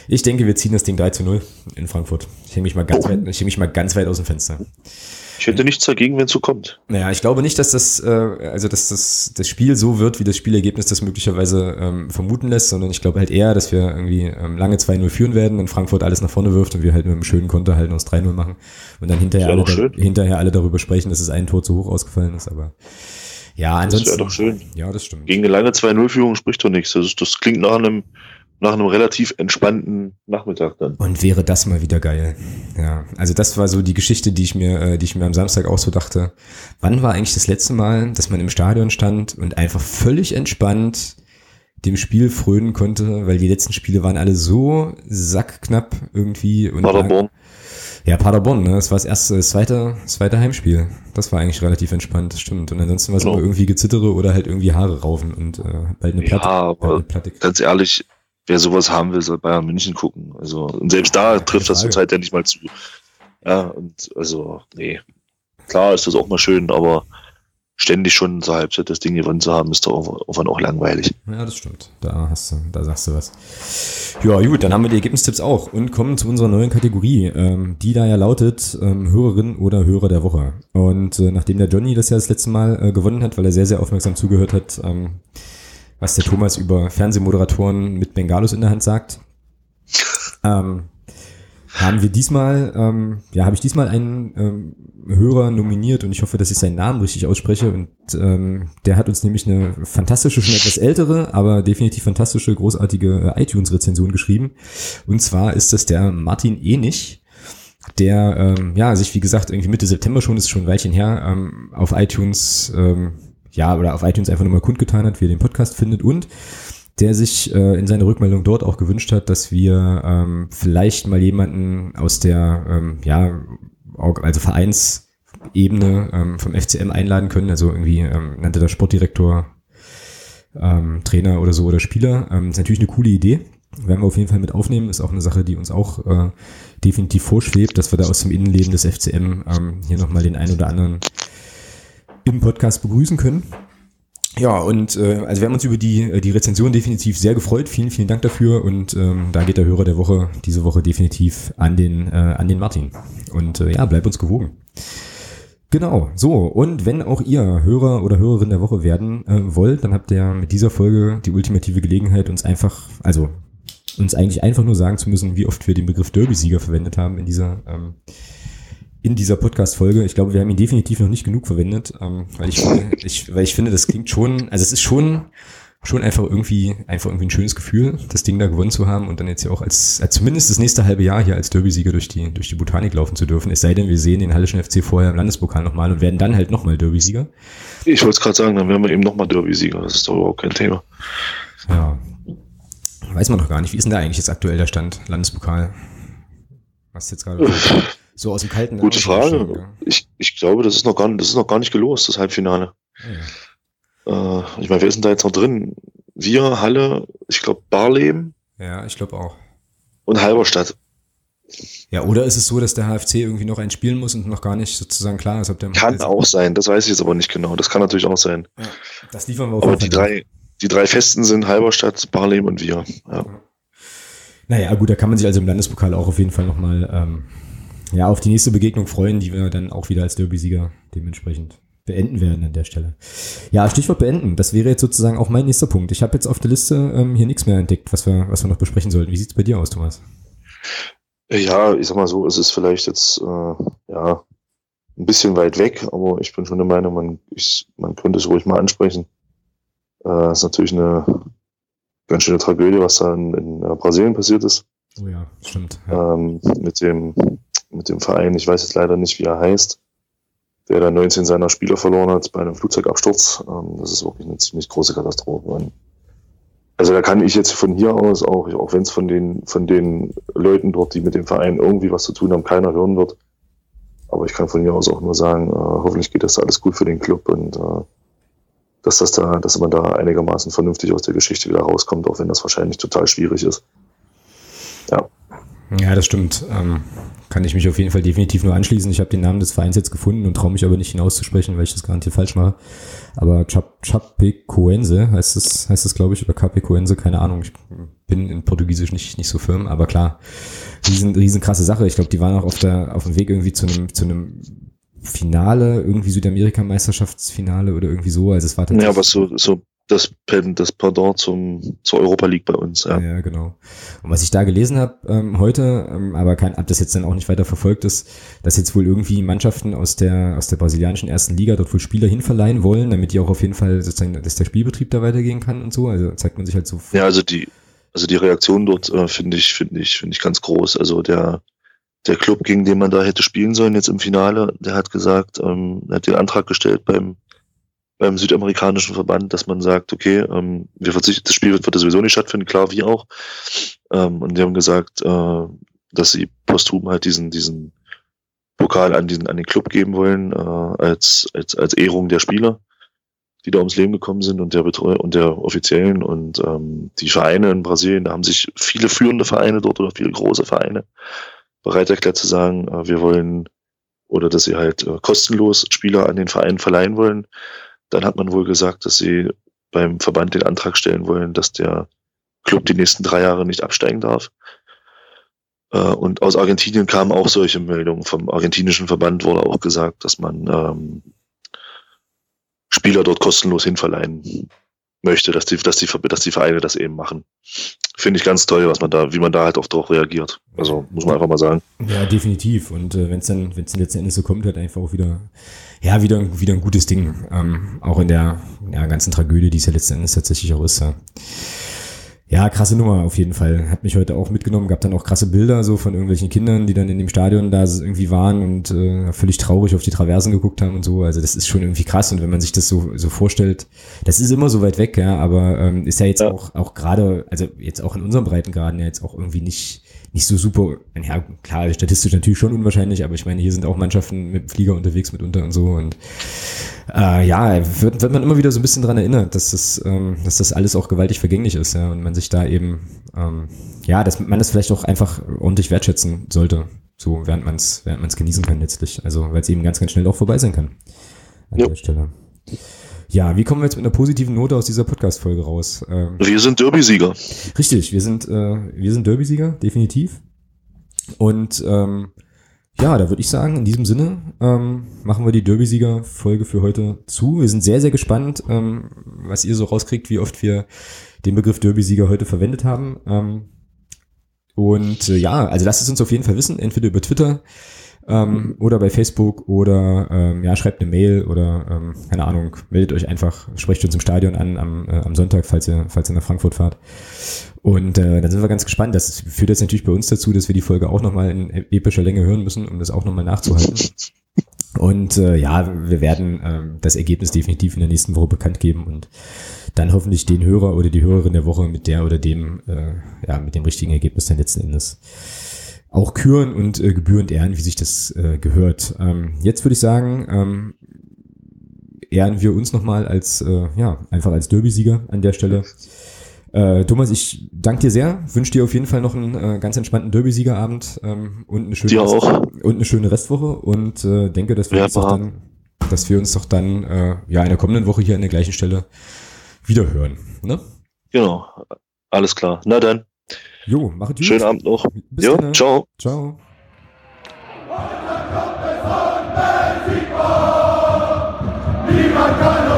ich denke, wir ziehen das Ding 3 zu 0 in Frankfurt. Ich hänge mich mal ganz oh. weit, ich hänge mich mal ganz weit aus dem Fenster. Ich hätte nichts dagegen, wenn es so kommt. Naja, ich glaube nicht, dass das, äh, also dass das, das Spiel so wird, wie das Spielergebnis das möglicherweise ähm, vermuten lässt, sondern ich glaube halt eher, dass wir irgendwie ähm, lange 2-0 führen werden und Frankfurt alles nach vorne wirft und wir halt mit einem schönen Konter halt uns 3-0 machen und dann hinterher alle, da, hinterher alle darüber sprechen, dass es ein Tor zu hoch ausgefallen ist, aber ja, ansonsten. Das wäre doch schön. Ja, das stimmt. Gegen eine lange 2-0-Führung spricht doch nichts. Das, das klingt nach einem nach einem relativ entspannten Nachmittag dann. Und wäre das mal wieder geil. Ja, also das war so die Geschichte, die ich mir, äh, die ich mir am Samstag auch so dachte. Wann war eigentlich das letzte Mal, dass man im Stadion stand und einfach völlig entspannt dem Spiel frönen konnte, weil die letzten Spiele waren alle so sackknapp irgendwie. Und Paderborn. Ja, Paderborn, ne? Das war das erste, das zweite, das zweite Heimspiel. Das war eigentlich relativ entspannt, das stimmt. Und ansonsten war es genau. immer irgendwie Gezittere oder halt irgendwie Haare raufen und äh, bald eine Platte. Ja, aber ganz ehrlich, wer sowas haben will, soll Bayern München gucken. Also, und selbst da trifft das zurzeit ja nicht mal zu. Ja, und also, nee. Klar ist das auch mal schön, aber ständig schon zur Halbzeit das Ding gewonnen zu haben, ist doch irgendwann auch langweilig. Ja, das stimmt. Da hast du, da sagst du was. Ja, gut, dann haben wir die Ergebnistipps auch und kommen zu unserer neuen Kategorie, ähm, die da ja lautet ähm, Hörerin oder Hörer der Woche. Und äh, nachdem der Johnny das ja das letzte Mal äh, gewonnen hat, weil er sehr, sehr aufmerksam zugehört hat, ähm, was der Thomas über Fernsehmoderatoren mit Bengalos in der Hand sagt, ähm, haben wir diesmal, ähm, ja, habe ich diesmal einen ähm, Hörer nominiert und ich hoffe, dass ich seinen Namen richtig ausspreche. Und ähm, der hat uns nämlich eine fantastische, schon etwas ältere, aber definitiv fantastische, großartige äh, iTunes-Rezension geschrieben. Und zwar ist das der Martin Enich, der ähm, ja sich, wie gesagt, irgendwie Mitte September schon, ist schon ein Weilchen her, ähm, auf iTunes, ähm, ja, oder auf iTunes einfach nochmal kundgetan hat, wie er den Podcast findet und der sich äh, in seiner Rückmeldung dort auch gewünscht hat, dass wir ähm, vielleicht mal jemanden aus der, ähm, ja, also Vereinsebene ähm, vom FCM einladen können. Also irgendwie ähm, nannte der Sportdirektor ähm, Trainer oder so oder Spieler. Ähm, ist natürlich eine coole Idee. Werden wir auf jeden Fall mit aufnehmen. Ist auch eine Sache, die uns auch äh, definitiv vorschwebt, dass wir da aus dem Innenleben des FCM ähm, hier nochmal den einen oder anderen im Podcast begrüßen können. Ja, und äh, also wir haben uns über die, äh, die Rezension definitiv sehr gefreut. Vielen, vielen Dank dafür. Und ähm, da geht der Hörer der Woche diese Woche definitiv an den, äh, an den Martin. Und äh, ja, bleib uns gewogen. Genau, so. Und wenn auch ihr Hörer oder Hörerin der Woche werden äh, wollt, dann habt ihr mit dieser Folge die ultimative Gelegenheit, uns einfach, also uns eigentlich einfach nur sagen zu müssen, wie oft wir den Begriff Derby-Sieger verwendet haben in dieser ähm, in dieser Podcast-Folge. Ich glaube, wir haben ihn definitiv noch nicht genug verwendet, ähm, weil, ich, ich, weil ich finde, das klingt schon, also es ist schon, schon einfach irgendwie, einfach irgendwie ein schönes Gefühl, das Ding da gewonnen zu haben und dann jetzt ja auch als, als zumindest das nächste halbe Jahr hier als Derby-Sieger durch die, durch die Botanik laufen zu dürfen. Es sei denn, wir sehen den Hallischen FC vorher im Landespokal nochmal und werden dann halt nochmal Derby-Sieger. Ich wollte es gerade sagen, dann werden wir eben nochmal Derby-Sieger. Das ist doch überhaupt kein Thema. Ja. Weiß man noch gar nicht. Wie ist denn da eigentlich jetzt aktuell der Stand? Landespokal? Was jetzt gerade so aus dem kalten Gute Frage. Ich, ich glaube, das ist noch gar nicht, das ist noch gar nicht gelost, das Halbfinale. Ja. Äh, ich meine, wer ist denn da jetzt noch drin? Wir, Halle, ich glaube Barleben. Ja, ich glaube auch. Und Halberstadt. Ja, oder ist es so, dass der HFC irgendwie noch ein spielen muss und noch gar nicht sozusagen klar ist, ob der Kann auch sein, das weiß ich jetzt aber nicht genau. Das kann natürlich auch sein. Ja, das liefern wir auf Aber die drei, die drei Festen sind Halberstadt, Barleben und wir. Ja. Naja, gut, da kann man sich also im Landespokal auch auf jeden Fall nochmal ähm, ja, auf die nächste Begegnung freuen, die wir dann auch wieder als Derby-Sieger dementsprechend beenden werden an der Stelle. Ja, Stichwort beenden. Das wäre jetzt sozusagen auch mein nächster Punkt. Ich habe jetzt auf der Liste ähm, hier nichts mehr entdeckt, was wir, was wir noch besprechen sollten. Wie sieht's bei dir aus, Thomas? Ja, ich sag mal so, es ist vielleicht jetzt äh, ja ein bisschen weit weg, aber ich bin schon der Meinung, man, ich, man könnte es ruhig mal ansprechen. Äh, ist natürlich eine ganz schöne Tragödie, was da in, in Brasilien passiert ist. Oh ja, stimmt. Ja. Ähm, mit dem mit dem Verein, ich weiß jetzt leider nicht, wie er heißt, der da 19 seiner Spieler verloren hat bei einem Flugzeugabsturz. Ähm, das ist wirklich eine ziemlich große Katastrophe. Also da kann ich jetzt von hier aus auch, auch wenn es von den, von den Leuten dort, die mit dem Verein irgendwie was zu tun haben, keiner hören wird. Aber ich kann von hier aus auch nur sagen, äh, hoffentlich geht das alles gut für den Club und äh, dass das da, dass man da einigermaßen vernünftig aus der Geschichte wieder rauskommt, auch wenn das wahrscheinlich total schwierig ist. Ja. Ja, das stimmt. Ähm, kann ich mich auf jeden Fall definitiv nur anschließen. Ich habe den Namen des Vereins jetzt gefunden und traue mich aber nicht hinauszusprechen, weil ich das garantiert falsch mache. Aber Chapecoense heißt es, heißt es glaube ich, oder Capecoense, keine Ahnung. Ich bin in Portugiesisch nicht, nicht so firm, aber klar, riesen, riesen krasse Sache. Ich glaube, die waren auch auf der, auf dem Weg irgendwie zu einem, zu einem Finale, irgendwie Südamerika-Meisterschaftsfinale oder irgendwie so. Also es war tatsächlich. Ja, aber so, so das, das Pardon zum, zur Europa League bei uns. Ja, ja genau. Und was ich da gelesen habe ähm, heute, ähm, aber kein, hab das jetzt dann auch nicht weiter verfolgt, ist, dass jetzt wohl irgendwie Mannschaften aus der aus der brasilianischen ersten Liga dort wohl Spieler hinverleihen wollen, damit die auch auf jeden Fall sozusagen, dass der Spielbetrieb da weitergehen kann und so. Also zeigt man sich halt so. Ja, also die also die Reaktion dort äh, finde ich finde ich finde ich ganz groß. Also der der Club, gegen den man da hätte spielen sollen jetzt im Finale, der hat gesagt, ähm, er hat den Antrag gestellt beim beim südamerikanischen Verband, dass man sagt, okay, ähm, wir verzichten, das Spiel wird, wird sowieso nicht stattfinden, klar, wie auch. Ähm, und die haben gesagt, äh, dass sie posthum halt diesen, diesen Pokal an diesen, an den Club geben wollen, äh, als, als, als Ehrung der Spieler, die da ums Leben gekommen sind und der Betreu und der Offiziellen und ähm, die Vereine in Brasilien, da haben sich viele führende Vereine dort oder viele große Vereine bereit erklärt zu sagen, äh, wir wollen oder dass sie halt äh, kostenlos Spieler an den Verein verleihen wollen. Dann hat man wohl gesagt, dass sie beim Verband den Antrag stellen wollen, dass der Club die nächsten drei Jahre nicht absteigen darf. Äh, und aus Argentinien kamen auch solche Meldungen. Vom argentinischen Verband wurde auch gesagt, dass man ähm, Spieler dort kostenlos hinverleihen möchte, dass die, dass die, dass die Vereine das eben machen. Finde ich ganz toll, was man da, wie man da halt auch drauf reagiert. Also muss man einfach mal sagen. Ja, definitiv. Und äh, wenn es dann, wenn es letzten Endes so kommt, halt einfach auch wieder, ja, wieder, wieder ein gutes Ding. Ähm, auch in der ja, ganzen Tragödie, die es ja letzten Endes tatsächlich auch ist. Ja. Ja, krasse Nummer auf jeden Fall. Hat mich heute auch mitgenommen, gab dann auch krasse Bilder so von irgendwelchen Kindern, die dann in dem Stadion da irgendwie waren und äh, völlig traurig auf die Traversen geguckt haben und so. Also das ist schon irgendwie krass und wenn man sich das so, so vorstellt, das ist immer so weit weg, ja, aber ähm, ist ja jetzt ja. auch, auch gerade, also jetzt auch in unserem Breitengraden ja jetzt auch irgendwie nicht, nicht so super, ja klar, statistisch natürlich schon unwahrscheinlich, aber ich meine, hier sind auch Mannschaften mit Flieger unterwegs mitunter und so und äh, ja, wird, wird man immer wieder so ein bisschen dran erinnert, dass das, ähm, dass das alles auch gewaltig vergänglich ist, ja, und man sich da eben, ähm, ja, dass man das vielleicht auch einfach ordentlich wertschätzen sollte, so während man es während man's genießen kann letztlich, also weil es eben ganz, ganz schnell auch vorbei sein kann an jo. der Stelle. Ja, wie kommen wir jetzt mit einer positiven Note aus dieser Podcast-Folge raus? Ähm, wir sind Derby-Sieger. Richtig, wir sind, äh, wir sind Derby-Sieger, definitiv. Und ähm, ja, da würde ich sagen, in diesem Sinne ähm, machen wir die Derby-Sieger-Folge für heute zu. Wir sind sehr, sehr gespannt, ähm, was ihr so rauskriegt, wie oft wir den Begriff Derby-Sieger heute verwendet haben. Ähm, und äh, ja, also lasst es uns auf jeden Fall wissen, entweder über Twitter ähm, oder bei Facebook oder ähm, ja, schreibt eine Mail oder ähm, keine Ahnung, meldet euch einfach, sprecht uns im Stadion an am, äh, am Sonntag, falls ihr, falls ihr nach Frankfurt fahrt. Und äh, dann sind wir ganz gespannt. Das führt jetzt natürlich bei uns dazu, dass wir die Folge auch nochmal in epischer Länge hören müssen, um das auch nochmal nachzuhalten. Und äh, ja, wir werden ähm, das Ergebnis definitiv in der nächsten Woche bekannt geben und dann hoffentlich den Hörer oder die Hörerin der Woche mit der oder dem, äh, ja, mit dem richtigen Ergebnis dann letzten Endes auch küren und äh, gebührend ehren, wie sich das äh, gehört. Ähm, jetzt würde ich sagen, ähm, ehren wir uns nochmal als, äh, ja, einfach als Derby-Sieger an der Stelle. Äh, Thomas, ich danke dir sehr, wünsche dir auf jeden Fall noch einen äh, ganz entspannten Derby-Siegerabend ähm, und, eine schöne und eine schöne Restwoche und äh, denke, dass wir, ja, uns doch dann, dass wir uns doch dann äh, ja in der kommenden Woche hier an der gleichen Stelle wieder hören. Ne? Genau, alles klar. Na dann. Jo, mach gut. Schönen Abend noch. Bis jo, dann. ciao. Ciao. Niemand kann